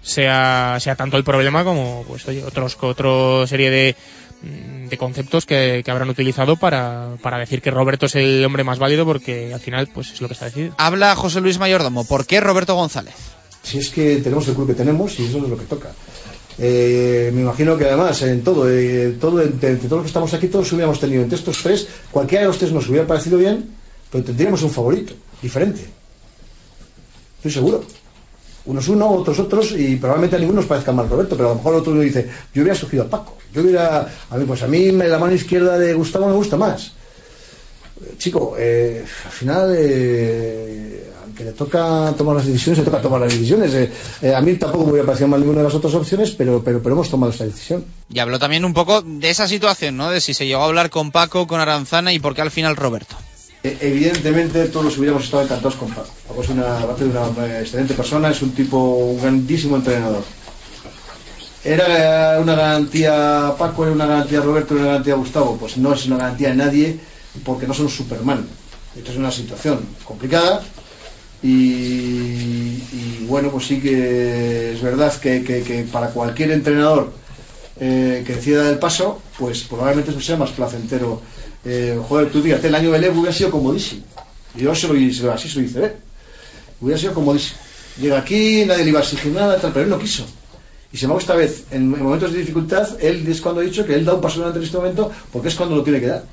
sea, sea tanto el problema como pues otros otra serie de, de conceptos que, que habrán utilizado para, para decir que Roberto es el hombre más válido porque al final pues es lo que está decidido. Habla José Luis Mayordomo, ¿por qué Roberto González? Si es que tenemos el club que tenemos y eso es lo que toca. Eh, me imagino que además en todo, eh, todo entre, entre todos los que estamos aquí, todos hubiéramos tenido entre estos tres, cualquiera de los tres nos hubiera parecido bien, pero tendríamos un favorito, diferente. Estoy seguro. Unos uno, otros otros, y probablemente a ninguno nos parezca mal Roberto, pero a lo mejor otro uno dice, yo hubiera escogido a Paco. Yo hubiera, a mí, pues a mí la mano izquierda de Gustavo me gusta más. Chico, eh, al final, eh, aunque le toca tomar las decisiones, le toca tomar las decisiones. Eh, eh, a mí tampoco me hubiera parecido mal ninguna de las otras opciones, pero, pero, pero hemos tomado esta decisión. Y habló también un poco de esa situación, ¿no? De si se llegó a hablar con Paco, con Aranzana y por qué al final Roberto. Eh, Evidentemente todos hubiéramos estado encantados con Paco. Paco es una, una eh, excelente persona, es un tipo, un grandísimo entrenador. ¿Era una garantía Paco, era una garantía Roberto, era una garantía Gustavo? Pues no es una garantía de nadie porque no son Superman. Esta es una situación complicada y, bueno, pues sí que es verdad que, que- que para cualquier entrenador eh, que decida dar el paso, pues probablemente eso sea más placentero. Eh, joder, tú fíjate, el año Lev hubiera sido comodísimo. Yo lo- así lo dice. Hubiera sido comodísimo. Llega aquí, nadie le iba a exigir nada, tal, pero él no quiso. Y sin embargo, esta vez, en, en momentos de dificultad, él es cuando ha dicho que él da un paso adelante en este momento porque es cuando lo tiene que dar.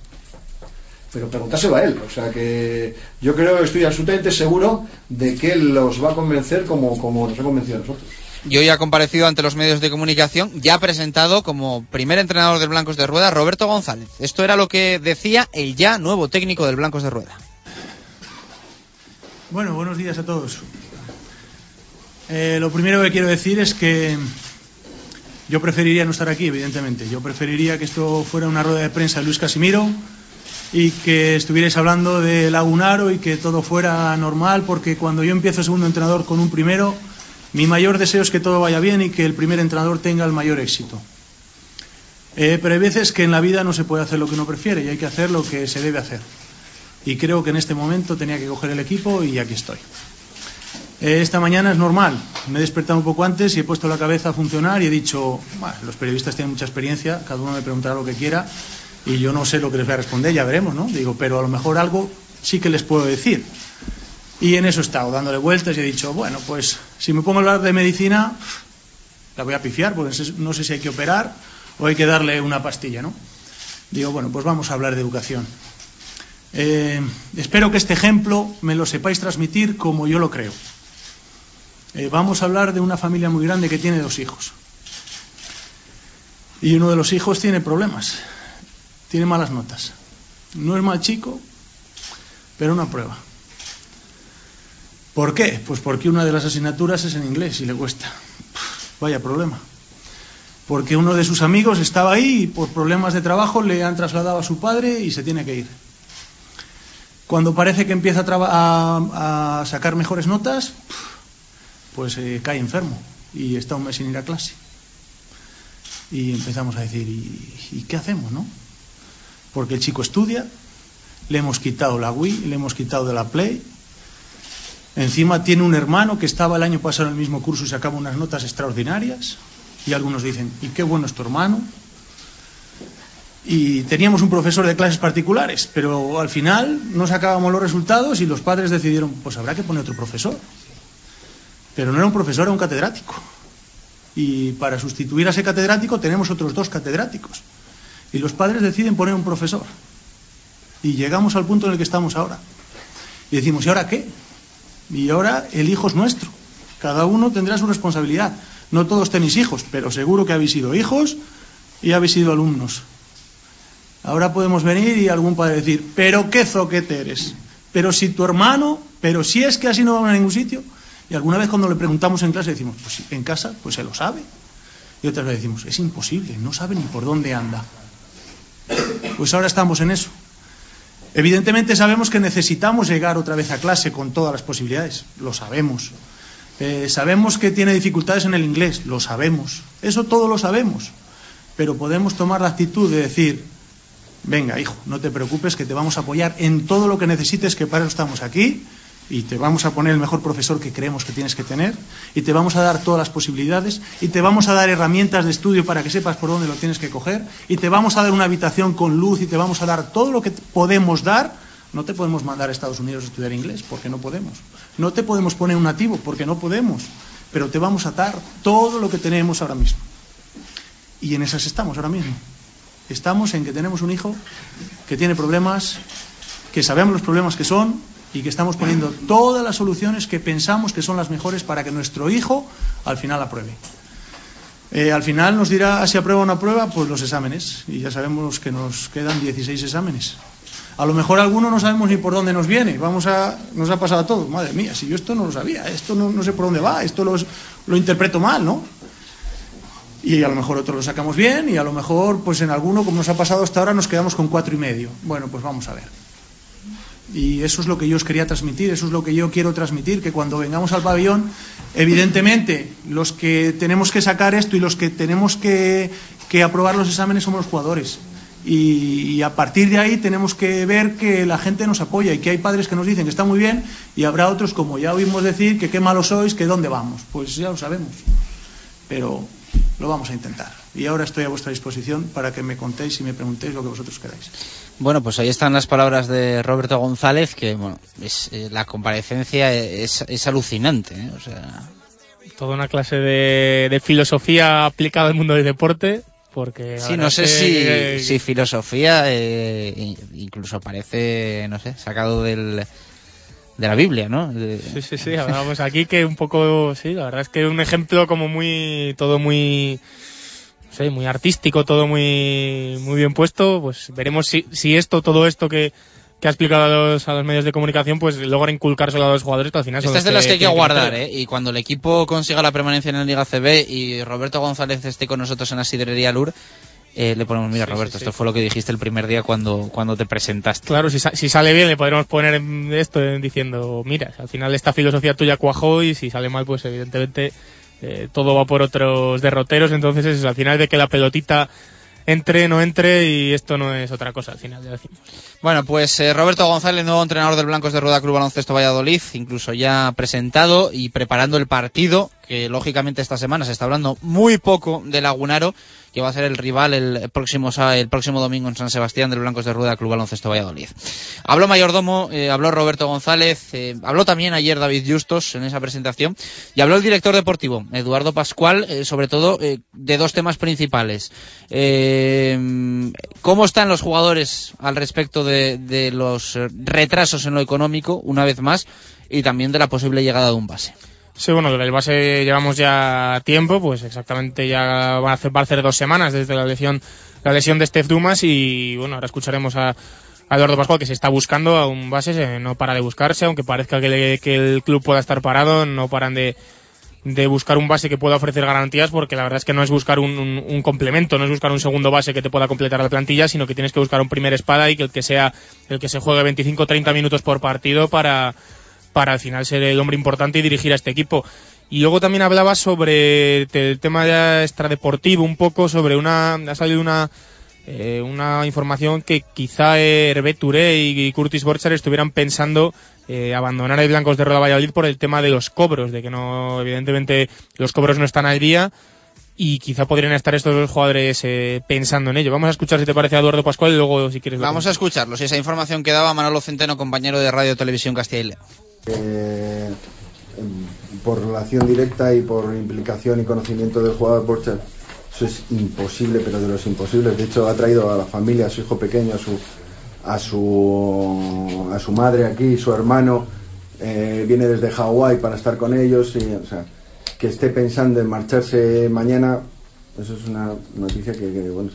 Pero preguntárselo a él. O sea que yo creo, estoy absolutamente seguro de que él los va a convencer como, como nos ha convencido a nosotros. Y hoy ha comparecido ante los medios de comunicación, ya presentado como primer entrenador del Blancos de Rueda, Roberto González. Esto era lo que decía el ya nuevo técnico del Blancos de Rueda. Bueno, buenos días a todos. Eh, lo primero que quiero decir es que yo preferiría no estar aquí, evidentemente. Yo preferiría que esto fuera una rueda de prensa de Luis Casimiro y que estuvierais hablando de Lagunaro y que todo fuera normal, porque cuando yo empiezo segundo entrenador con un primero, mi mayor deseo es que todo vaya bien y que el primer entrenador tenga el mayor éxito. Eh, pero hay veces que en la vida no se puede hacer lo que uno prefiere y hay que hacer lo que se debe hacer. Y creo que en este momento tenía que coger el equipo y aquí estoy. Eh, esta mañana es normal. Me he despertado un poco antes y he puesto la cabeza a funcionar y he dicho, "Bueno, los periodistas tienen mucha experiencia, cada uno me preguntará lo que quiera y yo no sé lo que les voy a responder, ya veremos, ¿no? Digo, pero a lo mejor algo sí que les puedo decir. Y en eso he estado, dándole vueltas y he dicho, bueno, pues si me pongo a hablar de medicina, la voy a pifiar, porque no sé- no sé si hay que operar o hay que darle una pastilla, ¿no? Digo, bueno, pues vamos a hablar de educación. Eh, espero que este ejemplo me lo sepáis transmitir como yo lo creo. Eh, vamos a hablar de una familia muy grande que tiene dos hijos. Y uno de los hijos tiene problemas, tiene malas notas. No es mal chico, pero una prueba. ¿Por qué? Pues porque una de las asignaturas es en inglés y le cuesta. Vaya problema. Porque uno de sus amigos estaba ahí y por problemas de trabajo le han trasladado a su padre y se tiene que ir. Cuando parece que empieza a, sacar mejores notas, pues eh, cae enfermo y está un mes sin ir a clase. Y empezamos a decir, ¿y, y qué hacemos, no? Porque el chico estudia, le hemos quitado la Wii, le hemos quitado de la Play. Encima tiene un hermano que estaba el año pasado en el mismo curso y sacaba unas notas extraordinarias. Y algunos dicen, ¿y qué bueno es tu hermano? Y teníamos un profesor de clases particulares, pero al final no sacábamos los resultados y los padres decidieron, pues habrá que poner otro profesor. Pero no era un profesor, era un catedrático. Y para sustituir a ese catedrático tenemos otros dos catedráticos. Y los padres deciden poner un profesor. Y llegamos al punto en el que estamos ahora. Y decimos, ¿y ahora qué? Y ahora el hijo es nuestro. Cada uno tendrá su responsabilidad. No todos tenéis hijos, pero seguro que habéis sido hijos y habéis sido alumnos. Ahora podemos venir y algún padre decir, pero qué zoquete eres. Pero si tu hermano, pero si es que así no va a ningún sitio. Y alguna vez cuando le preguntamos en clase decimos, pues en casa, pues se lo sabe. Y otras veces decimos, es imposible, no sabe ni por dónde anda. Pues ahora estamos en eso. Evidentemente sabemos que necesitamos llegar otra vez a clase con todas las posibilidades, lo sabemos. Eh, sabemos que tiene dificultades en el inglés, lo sabemos. Eso todo lo sabemos. Pero podemos tomar la actitud de decir, venga, hijo, no te preocupes, que te vamos a apoyar en todo lo que necesites, que para eso estamos aquí, y te vamos a poner el mejor profesor que creemos que tienes que tener, y te vamos a dar todas las posibilidades, y te vamos a dar herramientas de estudio para que sepas por dónde lo tienes que coger, y te vamos a dar una habitación con luz, y te vamos a dar todo lo que podemos dar. No te podemos mandar a Estados Unidos a estudiar inglés, porque no podemos. No te podemos poner un nativo, porque no podemos. Pero te vamos a dar todo lo que tenemos ahora mismo. Y en esas estamos ahora mismo. Estamos en que tenemos un hijo que tiene problemas, que sabemos los problemas que son y que estamos poniendo todas las soluciones que pensamos que son las mejores para que nuestro hijo al final apruebe. Eh, al final nos dirá si aprueba o no aprueba, pues los exámenes. Y ya sabemos que nos quedan 16 exámenes. A lo mejor alguno no sabemos ni por dónde nos viene. Vamos a, nos ha pasado a todos. Madre mía, si yo esto no lo sabía, esto no, no sé por dónde va, esto lo interpreto mal, ¿no? Y a lo mejor otros lo sacamos bien y a lo mejor, pues en alguno, como nos ha pasado hasta ahora, nos quedamos con cuatro y medio. Bueno, pues vamos a ver. Y eso es lo que yo os quería transmitir, eso es lo que yo quiero transmitir, que cuando vengamos al pabellón, evidentemente, los que tenemos que sacar esto y los que tenemos que, que aprobar los exámenes somos los jugadores. Y, y a partir de ahí tenemos que ver que la gente nos apoya y que hay padres que nos dicen que está muy bien y habrá otros, como ya oímos decir, que qué malos sois, que dónde vamos. Pues ya lo sabemos. Pero lo vamos a intentar. Y ahora estoy a vuestra disposición para que me contéis y me preguntéis lo que vosotros queráis. Bueno, pues ahí están las palabras de Roberto González, que bueno, es, eh, la comparecencia es, es alucinante. ¿eh? O sea, Toda una clase de, de filosofía aplicada al mundo del deporte. Porque sí, no sé que- si, si filosofía eh, in- incluso parece, no sé, sacado del, de la Biblia, ¿no? De- Sí, sí, sí, hablábamos aquí que un poco, sí, la verdad es que un ejemplo como muy, todo muy, sé, muy artístico, todo muy, muy bien puesto, pues veremos si, si esto, todo esto que, que ha explicado a los, a los medios de comunicación, pues logra inculcárselo a los jugadores, que al final son Esta es de las que hay que tienen guardar. ¿eh? Y cuando el equipo consiga la permanencia en la Liga CB y Roberto González esté con nosotros en la sidrería Lur, eh, le ponemos, mira, Sí, Roberto, sí, sí. esto fue lo que dijiste el primer día cuando, cuando te presentaste. Claro, si, sa- si sale bien le podremos poner esto en diciendo, mira, al final esta filosofía tuya cuajó y si sale mal, pues evidentemente eh, todo va por otros derroteros, entonces es al final de que la pelotita entre, no entre y esto no es otra cosa al final, decimos. Bueno, pues eh, Roberto González, nuevo entrenador del Blancos de Rueda Club Baloncesto Valladolid, incluso ya presentado y preparando el partido, que lógicamente esta semana se está hablando muy poco de Lagunaro, que va a ser el rival el próximo, el próximo domingo en San Sebastián del Blancos de Rueda Club Baloncesto Valladolid. Habló Mayordomo, eh, habló Roberto González, eh, habló también ayer David Justos en esa presentación, y habló el director deportivo, Eduardo Pascual, sobre todo de dos temas principales. ¿Cómo están los jugadores al respecto de, de los eh, retrasos en lo económico, una vez más, y también de la posible llegada de un base? Sí, bueno, del base llevamos ya tiempo, pues exactamente ya va a hacer, va a hacer dos semanas desde la lesión, la lesión de Steph Dumas y bueno, ahora escucharemos a, a Eduardo Pascual que se está buscando a un base, se- no para de buscarse, aunque parezca que, que el club pueda estar parado, no paran de, de buscar un base que pueda ofrecer garantías porque la verdad es que no es buscar un, un- un complemento, no es buscar un segundo base que te pueda completar la plantilla, sino que tienes que buscar un primer espada y que el que sea el que se juegue 25-30 minutos por partido para, para al final ser el hombre importante y dirigir a este equipo. Y luego también hablaba sobre el tema ya extradeportivo, un poco sobre una, ha salido una, eh, una información que quizá Hervé Touré y, y Curtis Borchard estuvieran pensando eh, abandonar el Blancos de Roda Valladolid por el tema de los cobros, de que no, evidentemente los cobros no están al día y quizá podrían estar estos dos jugadores eh, pensando en ello. Vamos a escuchar si te parece a Eduardo Pascual y luego si quieres Vamos a escucharlo, si esa información que daba Manolo Centeno, compañero de Radio Televisión Castilla y León. Eh, por relación directa y por implicación y conocimiento del jugador Borchard, eso es imposible, pero de los imposibles. De hecho, ha traído a la familia, a su hijo pequeño, a su, a su, a su madre aquí, su hermano, eh, viene desde Hawái para estar con ellos. Y, que esté pensando en marcharse mañana, eso es una noticia que, que, bueno.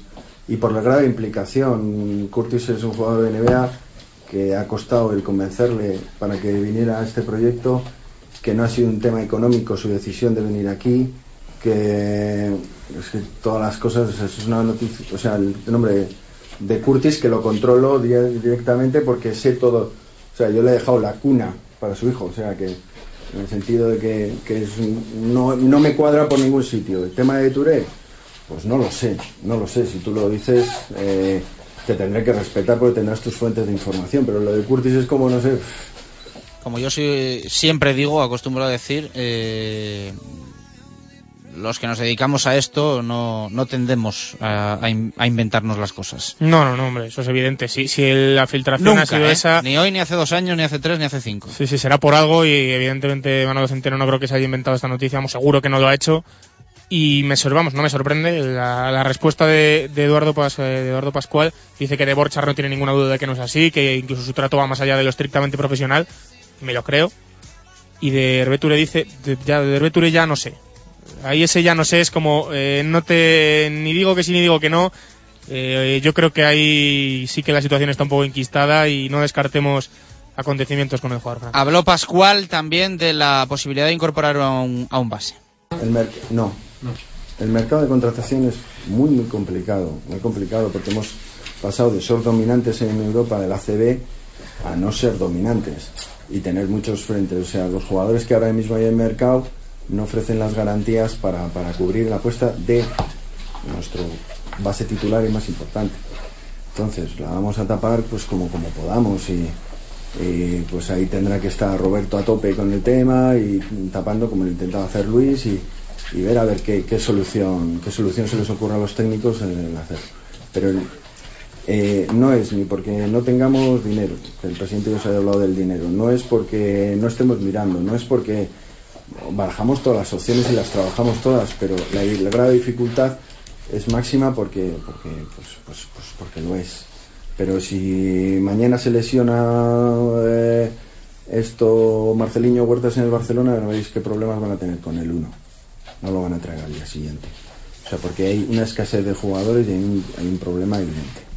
Y por la grave implicación, Curtis es un jugador de NBA que ha costado el convencerle para que viniera a este proyecto, que no ha sido un tema económico su decisión de venir aquí, que es que todas las cosas, es una noticia, o sea, el nombre de Curtis que lo controlo di- directamente porque sé todo, o sea, yo le he dejado la cuna para su hijo, o sea, que en el sentido de que, que no, no me cuadra por ningún sitio. El tema de Touré, pues no lo sé, no lo sé, si tú lo dices... Eh, te tendré que respetar porque tendrás tus fuentes de información, pero lo de Curtis es como, no sé, Como yo siempre digo, acostumbro a decir, eh, los que nos dedicamos a esto no, no tendemos a, a in- a inventarnos las cosas. No, no, no, hombre, eso es evidente. Si, si la filtración Nunca, ha sido ¿eh? esa, Ni hoy, ni hace dos años, ni hace tres, ni hace cinco. Sí, sí, será por algo y evidentemente Manolo Centeno no creo que se haya inventado esta noticia, vamos, seguro que no lo ha hecho. Y me vamos, no me sorprende la, la respuesta de, de Eduardo Pas- eh, de Eduardo Pascual. Dice que de Borchar no tiene ninguna duda de que no es así, que incluso su trato va más allá de lo estrictamente profesional. Me lo creo. Y de Herbeture dice, de, ya, de Herbeture ya no sé. Ahí ese ya no sé, es como, eh, no te, ni digo que sí ni digo que no. Eh, yo creo que ahí sí que la situación está un poco enquistada y no descartemos acontecimientos con el jugador. Habló Pascual también de la posibilidad de incorporar a un, a un base. El mer- no. El mercado de contratación es muy, muy complicado. Muy complicado porque hemos pasado de ser dominantes en Europa del ACB a no ser dominantes y tener muchos frentes. O sea, los jugadores que ahora mismo hay en el mercado no ofrecen las garantías para, para cubrir la apuesta de nuestro base titular y más importante. Entonces, la vamos a tapar pues como, como podamos y, pues ahí tendrá que estar Roberto a tope con el tema y tapando como lo intentaba hacer Luis y, ver a ver qué, qué solución qué solución se les ocurre a los técnicos en el hacer. Pero eh, no es ni porque no tengamos dinero, el presidente os haya hablado del dinero, no es porque no estemos mirando, no es porque barajamos todas las opciones y las trabajamos todas, pero la, la grave dificultad es máxima porque porque pues, pues, pues porque lo es. Pero si mañana se lesiona eh, esto Marceliño Huertas en el Barcelona, veréis qué problemas van a tener con el uno. No lo van a traer al día siguiente. O sea, porque hay una escasez de jugadores y hay un problema evidente.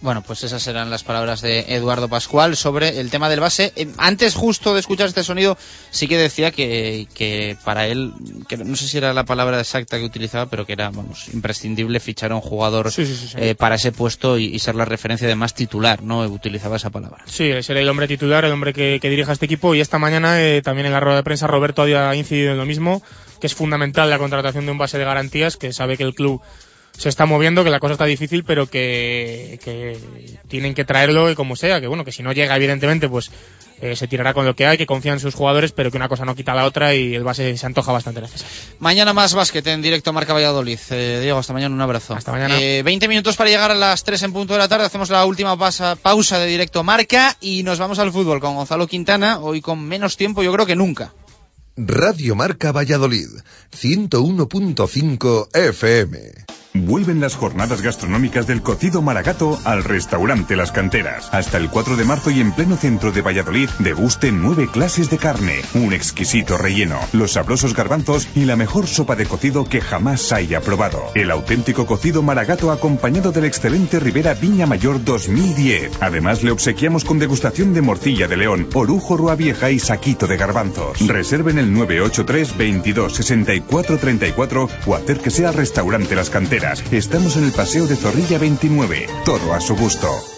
Bueno, pues esas serán las palabras de Eduardo Pascual sobre el tema del base. Eh, Antes justo de escuchar este sonido, sí que decía que, que para él, que no sé si era la palabra exacta que utilizaba, pero que era, vamos, imprescindible fichar a un jugador Sí, sí, sí, sí. eh, para ese puesto y, y ser la referencia de más titular, ¿no? Utilizaba esa palabra. Sí, será el hombre titular, el hombre que, que dirija este equipo. Y esta mañana eh, también en la rueda de prensa Roberto había incidido en lo mismo, que es fundamental la contratación de un base de garantías, que sabe que el club se está moviendo, que la cosa está difícil, pero que, que tienen que traerlo y como sea, que bueno, que si no llega evidentemente pues eh, se tirará con lo que hay, que confía en sus jugadores, pero que una cosa no quita la otra y el base se antoja bastante necesario. Mañana más básquet en directo Marca Valladolid. Eh, Diego, hasta mañana, un abrazo. Hasta mañana. Eh, 20 minutos para llegar a las 3 en punto de la tarde. Hacemos la última pasa- pausa de directo Marca y nos vamos al fútbol con Gonzalo Quintana, hoy con menos tiempo yo creo que nunca. Radio Marca Valladolid, 101.5 FM. Vuelven las jornadas gastronómicas del cocido Maragato al restaurante Las Canteras. Hasta el 4 de marzo y en pleno centro de Valladolid, deguste nueve clases de carne, un exquisito relleno, los sabrosos garbanzos y la mejor sopa de cocido que jamás haya probado. El auténtico cocido Maragato acompañado del excelente Ribera Viña Mayor 2010. Además le obsequiamos con degustación de morcilla de león, orujo rua vieja y saquito de garbanzos. Reserven el 983 22 64 34 o acérquese al restaurante Las Canteras. Estamos en el Paseo de Zorrilla 29. Todo a su gusto.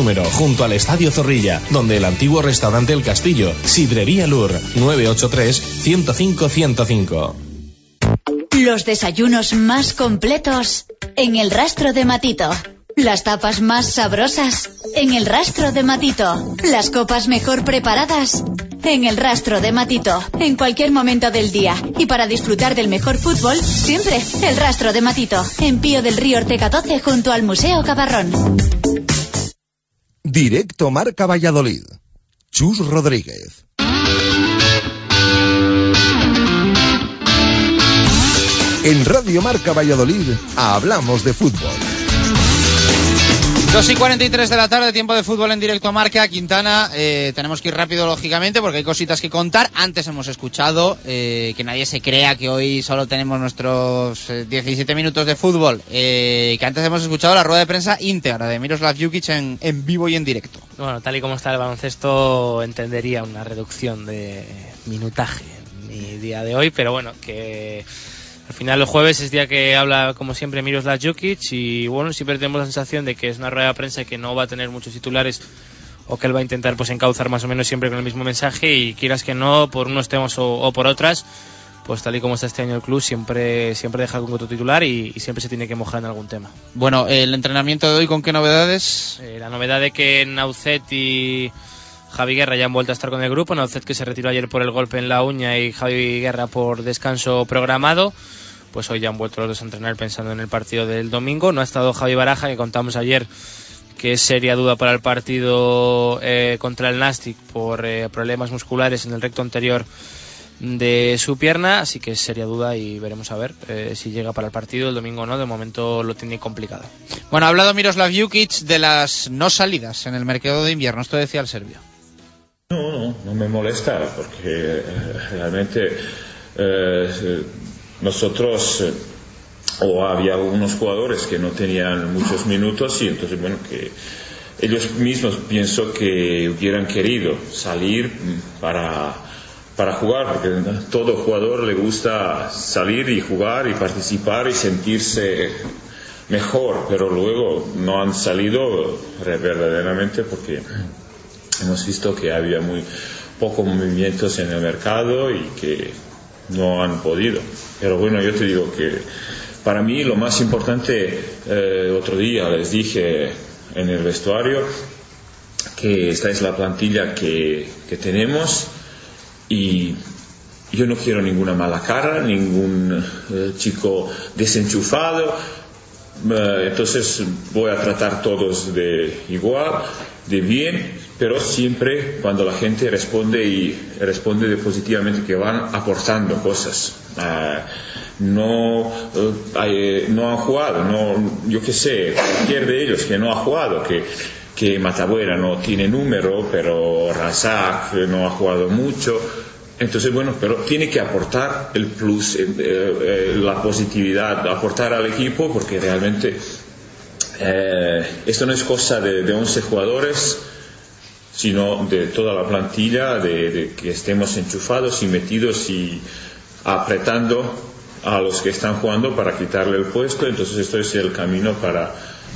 número, junto al Estadio Zorrilla, donde el antiguo restaurante El Castillo, Sidrería Lur, 983-105-105. Los desayunos más completos en el rastro de Matito. Las tapas más sabrosas en el rastro de Matito. Las copas mejor preparadas en el rastro de Matito. En cualquier momento del día. Y para disfrutar del mejor fútbol, siempre el rastro de Matito. En Pío del Río Ortega 12 junto al Museo Cabarrón. Directo Marca Valladolid. Chus Rodríguez. En Radio Marca Valladolid hablamos de fútbol. 2 y 43 de la tarde, tiempo de fútbol en directo a Marca. Quintana, eh, tenemos que ir rápido, lógicamente, porque hay cositas que contar. Antes hemos escuchado eh, que nadie se crea que hoy solo tenemos nuestros eh, 17 minutos de fútbol. eh, que antes hemos escuchado la rueda de prensa íntegra de Miroslav Jukic en, en vivo y en directo. Bueno, tal y como está el baloncesto, entendería una reducción de minutaje en mi día de hoy, pero bueno, que al final el jueves es día que habla, como siempre, Miroslav Jukic y bueno, siempre tenemos la sensación de que es una rueda de prensa que no va a tener muchos titulares o que él va a intentar pues encauzar más o menos siempre con el mismo mensaje y quieras que no, por unos temas o, o por otras, pues tal y como está este año el club, siempre, siempre deja con otro titular y, y siempre se tiene que mojar en algún tema. Bueno, el entrenamiento de hoy, ¿con qué novedades? Eh, la novedad de que Naucet y Javi Guerra ya han vuelto a estar con el grupo. Naucet que se retiró ayer por el golpe en la uña y Javi Guerra por descanso programado. Pues hoy ya han vuelto los dos a entrenar pensando en el partido del domingo. No ha estado Javi Baraja, que contamos ayer que es seria duda para el partido eh, contra el Nastic por eh, problemas musculares en el recto anterior de su pierna, así que es seria duda y veremos a ver eh, si llega para el partido el domingo o no. De momento lo tiene complicado. Bueno, ha hablado Miroslav Jukic de las no salidas en el mercado de invierno. Esto decía el serbio. No, no, no me molesta porque eh, realmente eh, nosotros eh, o había algunos jugadores que no tenían muchos minutos y entonces bueno que ellos mismos pienso que hubieran querido salir para para jugar, porque todo jugador le gusta salir y jugar y participar y sentirse mejor, pero luego no han salido verdaderamente porque hemos visto que había muy pocos movimientos en el mercado y que no han podido. Pero bueno, yo te digo que para mí lo más importante, eh, otro día les dije en el vestuario que esta es la plantilla que, que tenemos y yo no quiero ninguna mala cara, ningún eh, chico desenchufado, eh, entonces voy a tratar todos de igual, de bien, pero siempre cuando la gente responde y responde de positivamente que van aportando cosas. Eh, no, eh, no han jugado, no, yo qué sé, cualquier de ellos que no ha jugado, que, que Matabuera no tiene número, pero Razak no ha jugado mucho. Entonces, bueno, pero tiene que aportar el plus, eh, eh, la positividad, aportar al equipo, porque realmente eh, esto no es cosa de, de 11 jugadores, sino de toda la plantilla, de, de que estemos enchufados y metidos y apretando a los que están jugando para quitarle el puesto. Entonces, esto es el camino para,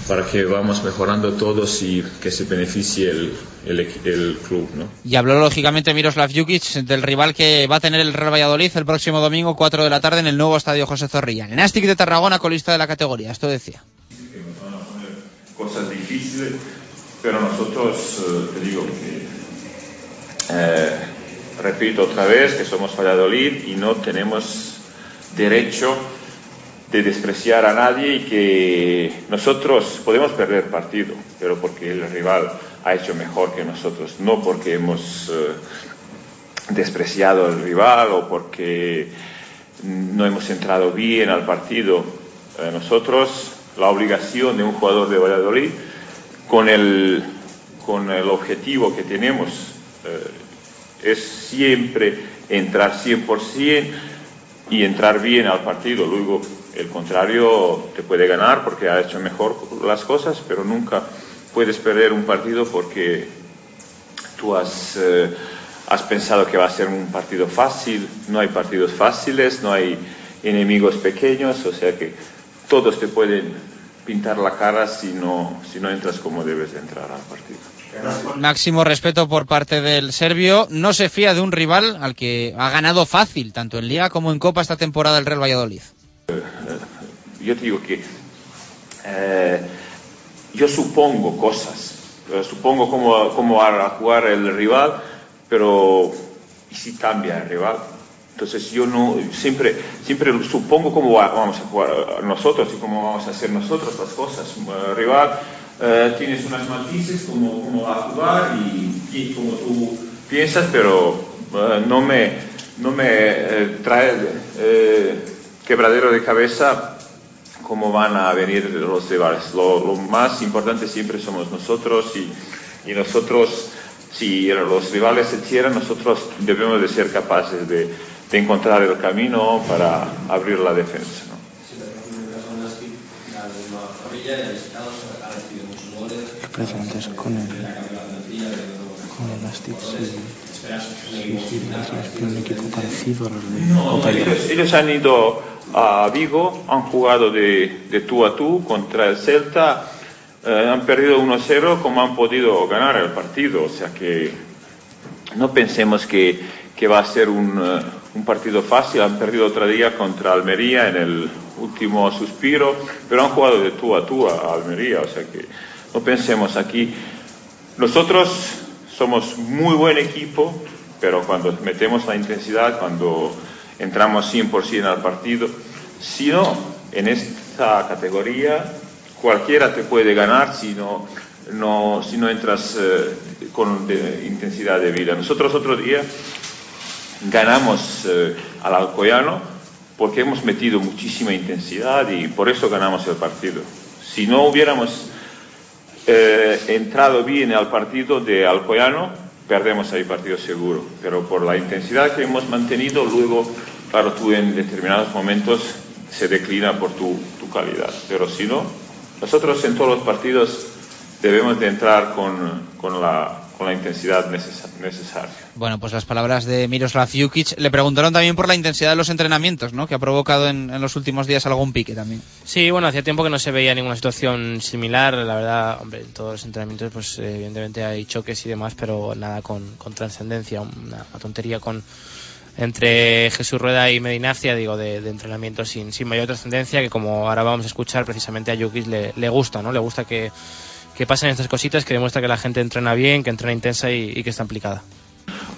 para que vamos mejorando todos y que se beneficie el, el, el club. ¿no? Y habló lógicamente Miroslav Jukic del rival que va a tener el Real Valladolid el próximo domingo 4 de la tarde en el nuevo estadio José Zorrilla. El Nastic de Tarragona, colista de la categoría. Esto decía. Cosas difíciles, pero nosotros, eh, te digo que, eh, repito otra vez, que somos Valladolid y no tenemos derecho de despreciar a nadie y que nosotros podemos perder partido, pero porque el rival ha hecho mejor que nosotros, no porque hemos eh, despreciado al rival o porque no hemos entrado bien al partido. Nosotros, la obligación de un jugador de Valladolid, con el, con el objetivo que tenemos, eh, es siempre entrar 100% y entrar bien al partido. Luego, el contrario te puede ganar porque ha hecho mejor las cosas, pero nunca puedes perder un partido porque tú has, eh, has pensado que va a ser un partido fácil. No hay partidos fáciles, no hay enemigos pequeños, o sea que todos te pueden pintar la cara si no, si no entras como debes de entrar al partido. Máximo respeto por parte del serbio. No se fía de un rival al que ha ganado fácil, tanto en Liga como en Copa esta temporada el Real Valladolid. Yo te digo que eh, yo supongo cosas, eh, supongo cómo, cómo va a jugar el rival, pero ¿y si cambia el rival? Entonces yo no siempre siempre supongo cómo va- vamos a jugar nosotros y cómo vamos a hacer nosotros las cosas. El rival eh, tienes unas matices cómo, cómo va a jugar y, y como tú piensas, pero eh, no me no me eh, trae eh, quebradero de cabeza cómo van a venir los rivales. Lo, lo más importante siempre somos nosotros y, y nosotros, si los rivales se cierran, nosotros debemos de ser capaces de, de encontrar el camino para abrir la defensa. ¿no? Precedentes con el, con el Nastic, sí, sí, sí, es un equipo parecido a los de ellos han ido a Vigo, han jugado de, de tú a tú contra el Celta, eh, han perdido 1-0 como han podido ganar el partido. O sea que no pensemos que, que va a ser un, eh, un partido fácil, han perdido otro día contra Almería en el último suspiro, pero han jugado de tú a tú a Almería, o sea que no pensemos aquí. Nosotros somos muy buen equipo, pero cuando metemos la intensidad, cuando entramos 100% al partido, si no, en esta categoría cualquiera te puede ganar si no, no, si no entras eh, con de- intensidad de vida. Nosotros otro día ganamos eh, al Alcoyano porque hemos metido muchísima intensidad y por eso ganamos el partido. Si no hubiéramos eh, entrado bien al partido de Alcoyano, perdemos ahí partido seguro. Pero por la intensidad que hemos mantenido, luego, claro, tú en determinados momentos se declina por tu, tu calidad. Pero si no, nosotros en todos los partidos debemos de entrar con, con la, con la intensidad necesa- necesaria. Bueno, pues las palabras de Miroslav Jukic. Le preguntaron también por la intensidad de los entrenamientos, ¿no? Que ha provocado en, en los últimos días algún pique también. Sí, bueno, hacía tiempo que no se veía ninguna situación similar. La verdad, hombre, en todos los entrenamientos, pues eh, evidentemente hay choques y demás, pero nada con, con trascendencia. Una, una tontería con entre Jesús Rueda y Medinacia, digo, de, de entrenamiento sin, sin mayor trascendencia, que como ahora vamos a escuchar, precisamente a Jokic le, le gusta, ¿no? Le gusta que, que pasen estas cositas, que demuestra que la gente entrena bien, que entrena intensa y, y que está implicada.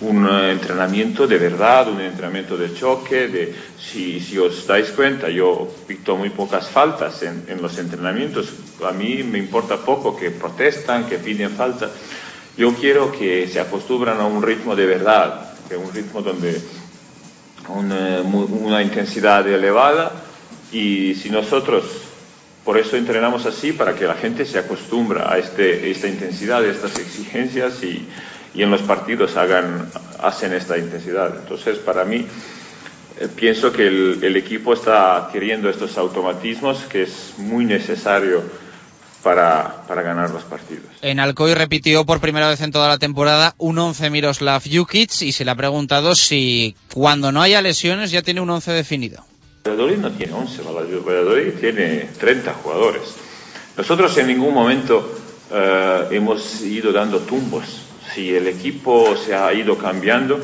un eh, entrenamiento de verdad, un entrenamiento de choque, de si, si os dais cuenta, yo picto muy pocas faltas en, en los entrenamientos, a mí me importa poco que protestan, que piden falta, yo quiero que se acostumbran a un ritmo de verdad, que un ritmo donde un, eh, una intensidad elevada. Y si nosotros por eso entrenamos así para que la gente se acostumbra a este, esta intensidad, a estas exigencias y, en los partidos hagan, hacen esta intensidad. Entonces, para mí, eh, pienso que el, el equipo está adquiriendo estos automatismos que es muy necesario para, para ganar los partidos. En Alcoy repitió por primera vez en toda la temporada un 11 Miroslav Jukic y se le ha preguntado si cuando no haya lesiones ya tiene un 11 definido. Valladolid no tiene 11, Valladolid tiene 30 jugadores. Nosotros en ningún momento eh, hemos ido dando tumbos. Si el equipo se ha ido cambiando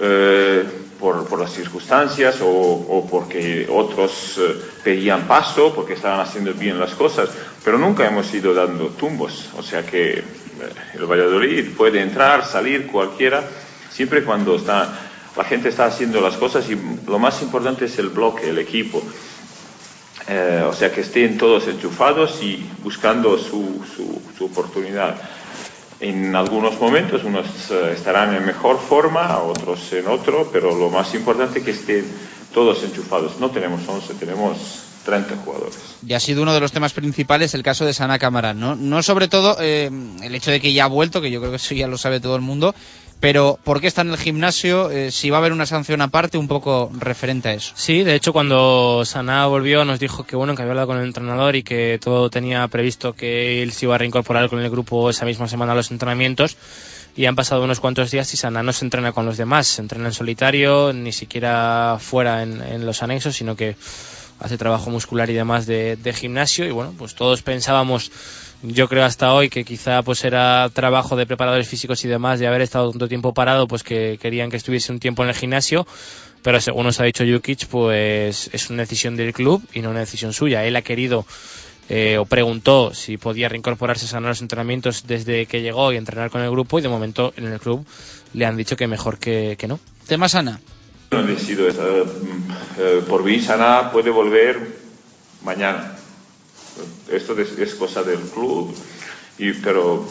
eh, por, por las circunstancias o, o porque otros eh, pedían paso, porque estaban haciendo bien las cosas, pero nunca hemos ido dando tumbos. O sea que el Valladolid puede entrar, salir cualquiera, siempre cuando está la gente está haciendo las cosas y lo más importante es el bloque, el equipo. Eh, o sea, que estén todos enchufados y buscando su, su, oportunidad. En algunos momentos unos eh, estarán en mejor forma, otros en otro, pero lo más importante es que estén todos enchufados. No tenemos 11, tenemos 30 jugadores. Y ha sido uno de los temas principales el caso de Sana Camarán, ¿no? No sobre todo eh, el hecho de que ya ha vuelto, que yo creo que eso ya lo sabe todo el mundo, pero ¿por qué está en el gimnasio? Eh, si va a haber una sanción aparte, un poco referente a eso. Sí, de hecho cuando Saná volvió nos dijo que bueno que había hablado con el entrenador y que todo tenía previsto que él se iba a reincorporar con el grupo esa misma semana a los entrenamientos y han pasado unos cuantos días y Saná no se entrena con los demás, se entrena en solitario, ni siquiera fuera en, los anexos, sino que hace trabajo muscular y demás de, de gimnasio y bueno, pues todos pensábamos yo creo hasta hoy que quizá pues era trabajo de preparadores físicos y demás de haber estado tanto tiempo parado pues que querían que estuviese un tiempo en el gimnasio. Pero según nos ha dicho Jukic pues es una decisión del club y no una decisión suya. Él ha querido eh, o preguntó si podía reincorporarse a los entrenamientos desde que llegó y entrenar con el grupo y de momento en el club le han dicho que mejor que, que no. Tema sana. No he decidido, eh, eh, por mí Sana puede volver mañana. Esto es, cosa del club. Y, pero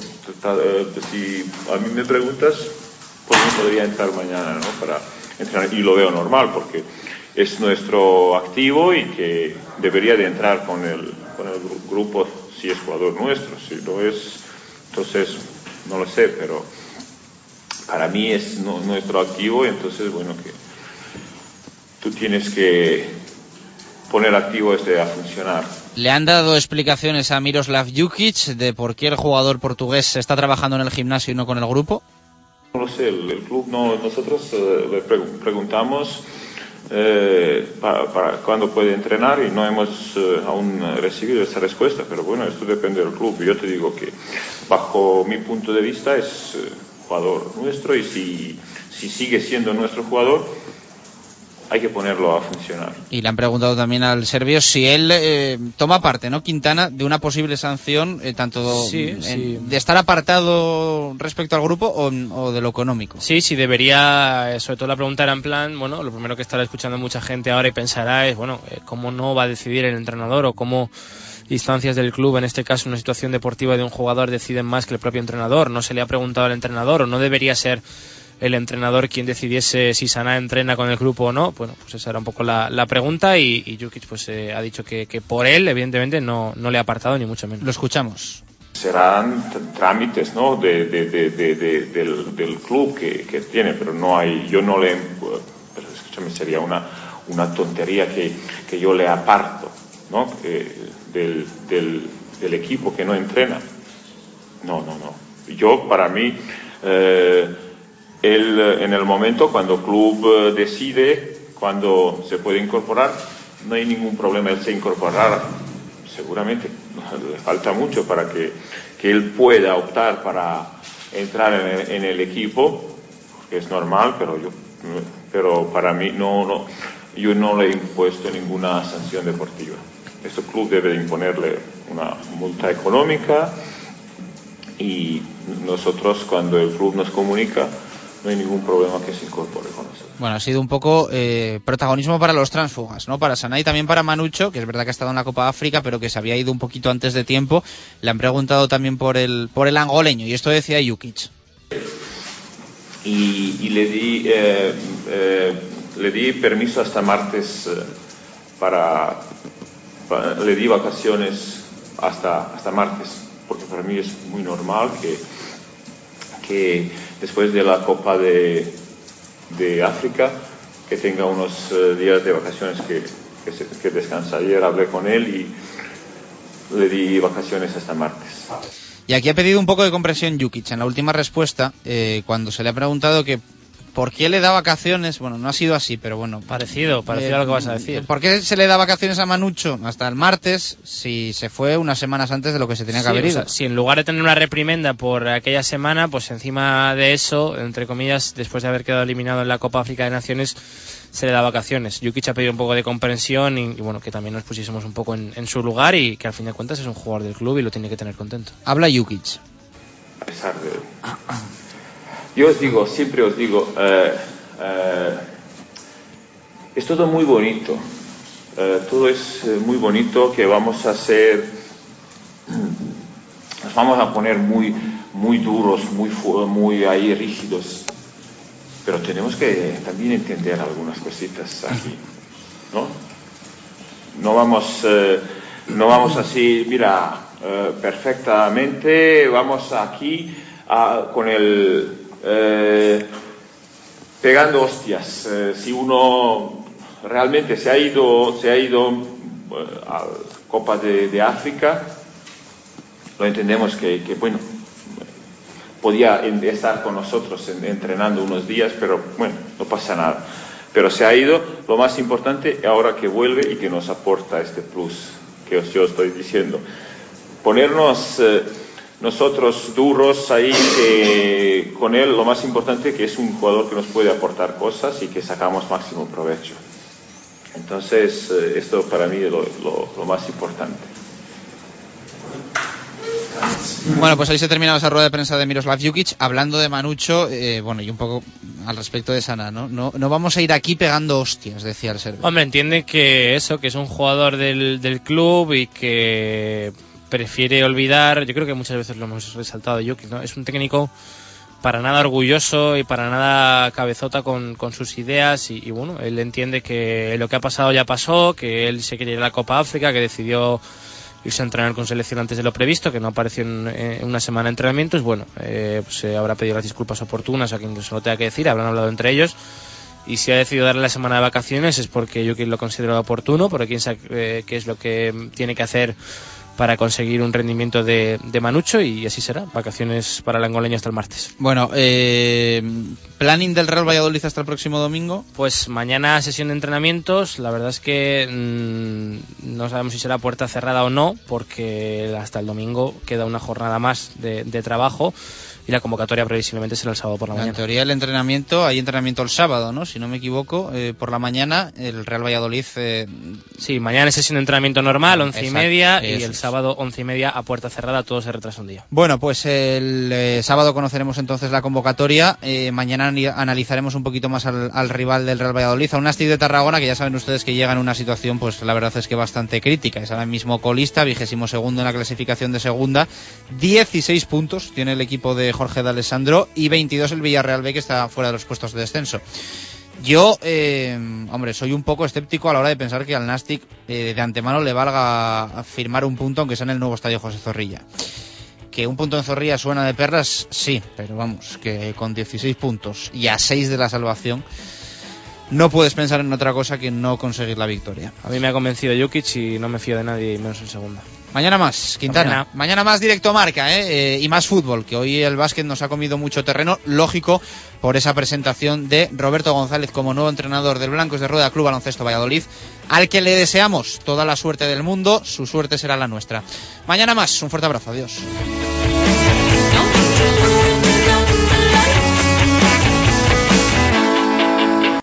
eh, si a mí me preguntas, pues yo podría entrar mañana, ¿no? Para entrenar. Y lo veo normal porque es nuestro activo y que debería de entrar con el, con el gru- grupo si es jugador nuestro. Si no es, entonces no lo sé, pero para mí es nu- nuestro activo y entonces, bueno, que tú tienes que poner activo este a funcionar. Le han dado explicaciones a Miroslav Jukic de por qué el jugador portugués está trabajando en el gimnasio y no con el grupo. No lo sé, el, el club no, nosotros eh, le pregu- preguntamos eh, para, para cuándo puede entrenar y no hemos eh, aún recibido esa respuesta, pero bueno, esto depende del club. Yo te digo que bajo mi punto de vista es eh, jugador nuestro y si, si sigue siendo nuestro jugador, hay que ponerlo a funcionar. Y le han preguntado también al serbio si él eh, toma parte, ¿no, Quintana, de una posible sanción, eh, tanto Sí, en- sí. de estar apartado respecto al grupo o, o de lo económico. Sí, sí, debería, eh, sobre todo la pregunta era en plan, bueno, lo primero que estará escuchando mucha gente ahora y pensará es, bueno, eh, ¿cómo no va a decidir el entrenador o cómo instancias del club, en este caso una situación deportiva de un jugador, deciden más que el propio entrenador? No se le ha preguntado al entrenador o no debería ser el entrenador quien decidiese si Sana entrena con el grupo o no. Bueno, pues esa era un poco la, la pregunta y, y Jukic pues eh, ha dicho que, que por él, evidentemente, no, no le ha apartado ni mucho menos. Lo escuchamos. serán trámites ¿no? de, de- de- de- de- del, del club que, que tiene, pero no hay, yo no le, pero escúchame, sería una, una tontería que, que yo le aparto ¿no? Eh, del, del, del equipo que no entrena. No, no, no. Yo, para mí, eh, él, eh, en el momento cuando el club eh, decide cuando se puede incorporar, no hay ningún problema, él se incorporará seguramente le falta mucho para que, que él pueda optar para entrar en el, en el equipo, que es normal, pero yo pero para mí no, no yo no le he impuesto ninguna sanción deportiva. Este club debe imponerle una multa económica y nosotros cuando el club nos comunica no hay ningún problema que se incorpore con nosotros. Bueno, ha sido un poco eh, protagonismo para los transfugas, ¿no? Para Sana y también para Manucho, que es verdad que ha estado en la Copa África, pero que se había ido un poquito antes de tiempo. Le han preguntado también por el, por el angoleño, y esto decía Jukic. y, y le di eh, eh, le di permiso hasta martes para, pa- le di vacaciones hasta hasta martes porque para mí es muy normal que que después de la Copa de, de África que tenga unos eh, días de vacaciones que, que, se- que descansa. Ayer hablé con él y le di vacaciones hasta martes. Y aquí ha pedido un poco de comprensión Jukic. En la última respuesta, eh, cuando se le ha preguntado que por qué le da vacaciones. Bueno, no ha sido así, pero bueno. Parecido, parecido a lo que vas a decir. ¿Por qué se le da vacaciones a Manucho hasta el martes si se fue unas semanas antes de lo que se tenía que Sí, haber o ido? sea, si en lugar de tener una reprimenda por aquella semana, pues encima de eso, entre comillas, después de haber quedado eliminado en la Copa África de Naciones, se le da vacaciones. Jukic ha pedido un poco de comprensión y, y bueno, que también nos pusiésemos un poco en, en su lugar y que al fin de cuentas es un jugador del club y lo tiene que tener contento. Habla Jukic. a pesar de... Yo os digo, siempre os digo, eh, eh, es todo muy bonito, eh, todo es muy bonito que vamos a hacer, nos vamos a poner muy, muy duros, muy, muy ahí rígidos, pero tenemos que también entender algunas cositas aquí, ¿no? No vamos, no vamos así, mira, perfectamente, vamos aquí a- con el eh, pegando hostias. Eh, si uno realmente se ha ido, se ha ido eh, a Copa de, de África, lo entendemos que, que, bueno, podía estar con nosotros en- entrenando unos días, pero bueno, no pasa nada. Pero se ha ido, lo más importante ahora que vuelve y que nos aporta este plus que os, yo estoy diciendo. Ponernos eh, nosotros duros ahí que con él lo más importante que es un jugador que nos puede aportar cosas y que sacamos máximo provecho. Entonces, eh, esto para mí es lo, lo- lo más importante. Bueno, pues ahí se termina esa rueda de prensa de Miroslav Jukic hablando de Manucho, eh, bueno, y un poco al respecto de Sana, ¿no? No, no vamos a ir aquí pegando hostias, decía el serbio. Hombre, entiende que eso, que es un jugador del, del club y que prefiere olvidar, yo creo que muchas veces lo hemos resaltado Jukic, ¿no? Es un técnico para nada orgulloso y para nada cabezota con, con sus ideas y, y bueno, él entiende que lo que ha pasado ya pasó, que él se quería ir a la Copa África, que decidió irse a entrenar con selección antes de lo previsto, que no apareció en, en una semana de entrenamientos, bueno, eh, pues eh, habrá pedido las disculpas oportunas a quien se lo tenga que decir, habrán hablado entre ellos y si ha decidido darle la semana de vacaciones es porque yo lo considero oportuno, porque quien sabe eh, qué es lo que tiene que hacer para conseguir un rendimiento de, de Manucho y así será, vacaciones para el angoleño hasta el martes. Bueno, eh, planning del Real Valladolid hasta el próximo domingo. Pues mañana sesión de entrenamientos, la verdad es que mm, no sabemos si será puerta cerrada o no, porque hasta el domingo queda una jornada más de, de trabajo. Y la convocatoria previsiblemente será el sábado por la En mañana. teoría el entrenamiento, hay entrenamiento el sábado, ¿no? Si no me equivoco, eh, por la mañana el Real Valladolid... eh, Sí, mañana es sesión de entrenamiento normal, once y Exacto, media, y el es. sábado once y media a puerta cerrada, todo se retrasa un día. Bueno, pues el eh, sábado conoceremos entonces la convocatoria. Mañana analizaremos un poquito más al, al rival del Real Valladolid, a un Nastic de Tarragona, que ya saben ustedes que llega en una situación, pues la verdad es que bastante crítica. Es ahora mismo colista, vigésimo segundo en la clasificación de segunda. 16 puntos tiene el equipo de Jorge de Alessandro y 22 el Villarreal B, que está fuera de los puestos de descenso. Yo, eh, hombre, soy un poco escéptico a la hora de pensar que al Nastic eh, de antemano le valga firmar un punto, aunque sea en el nuevo estadio José Zorrilla. Que un punto en Zorrilla suena de perlas, sí, pero vamos, que con 16 puntos y a 6 de la salvación, no puedes pensar en otra cosa que no conseguir la victoria. A mí me ha convencido Jukic y no me fío de nadie, menos en segunda. Mañana más, Quintana. Mañana. Mañana, más directo marca, ¿eh? Eh, y más fútbol, que hoy el básquet nos ha comido mucho terreno, lógico, por esa presentación de Roberto González como nuevo entrenador del Blancos de Rueda Club Baloncesto Valladolid, al que le deseamos toda la suerte del mundo, su suerte será la nuestra. Mañana más, un fuerte abrazo, adiós.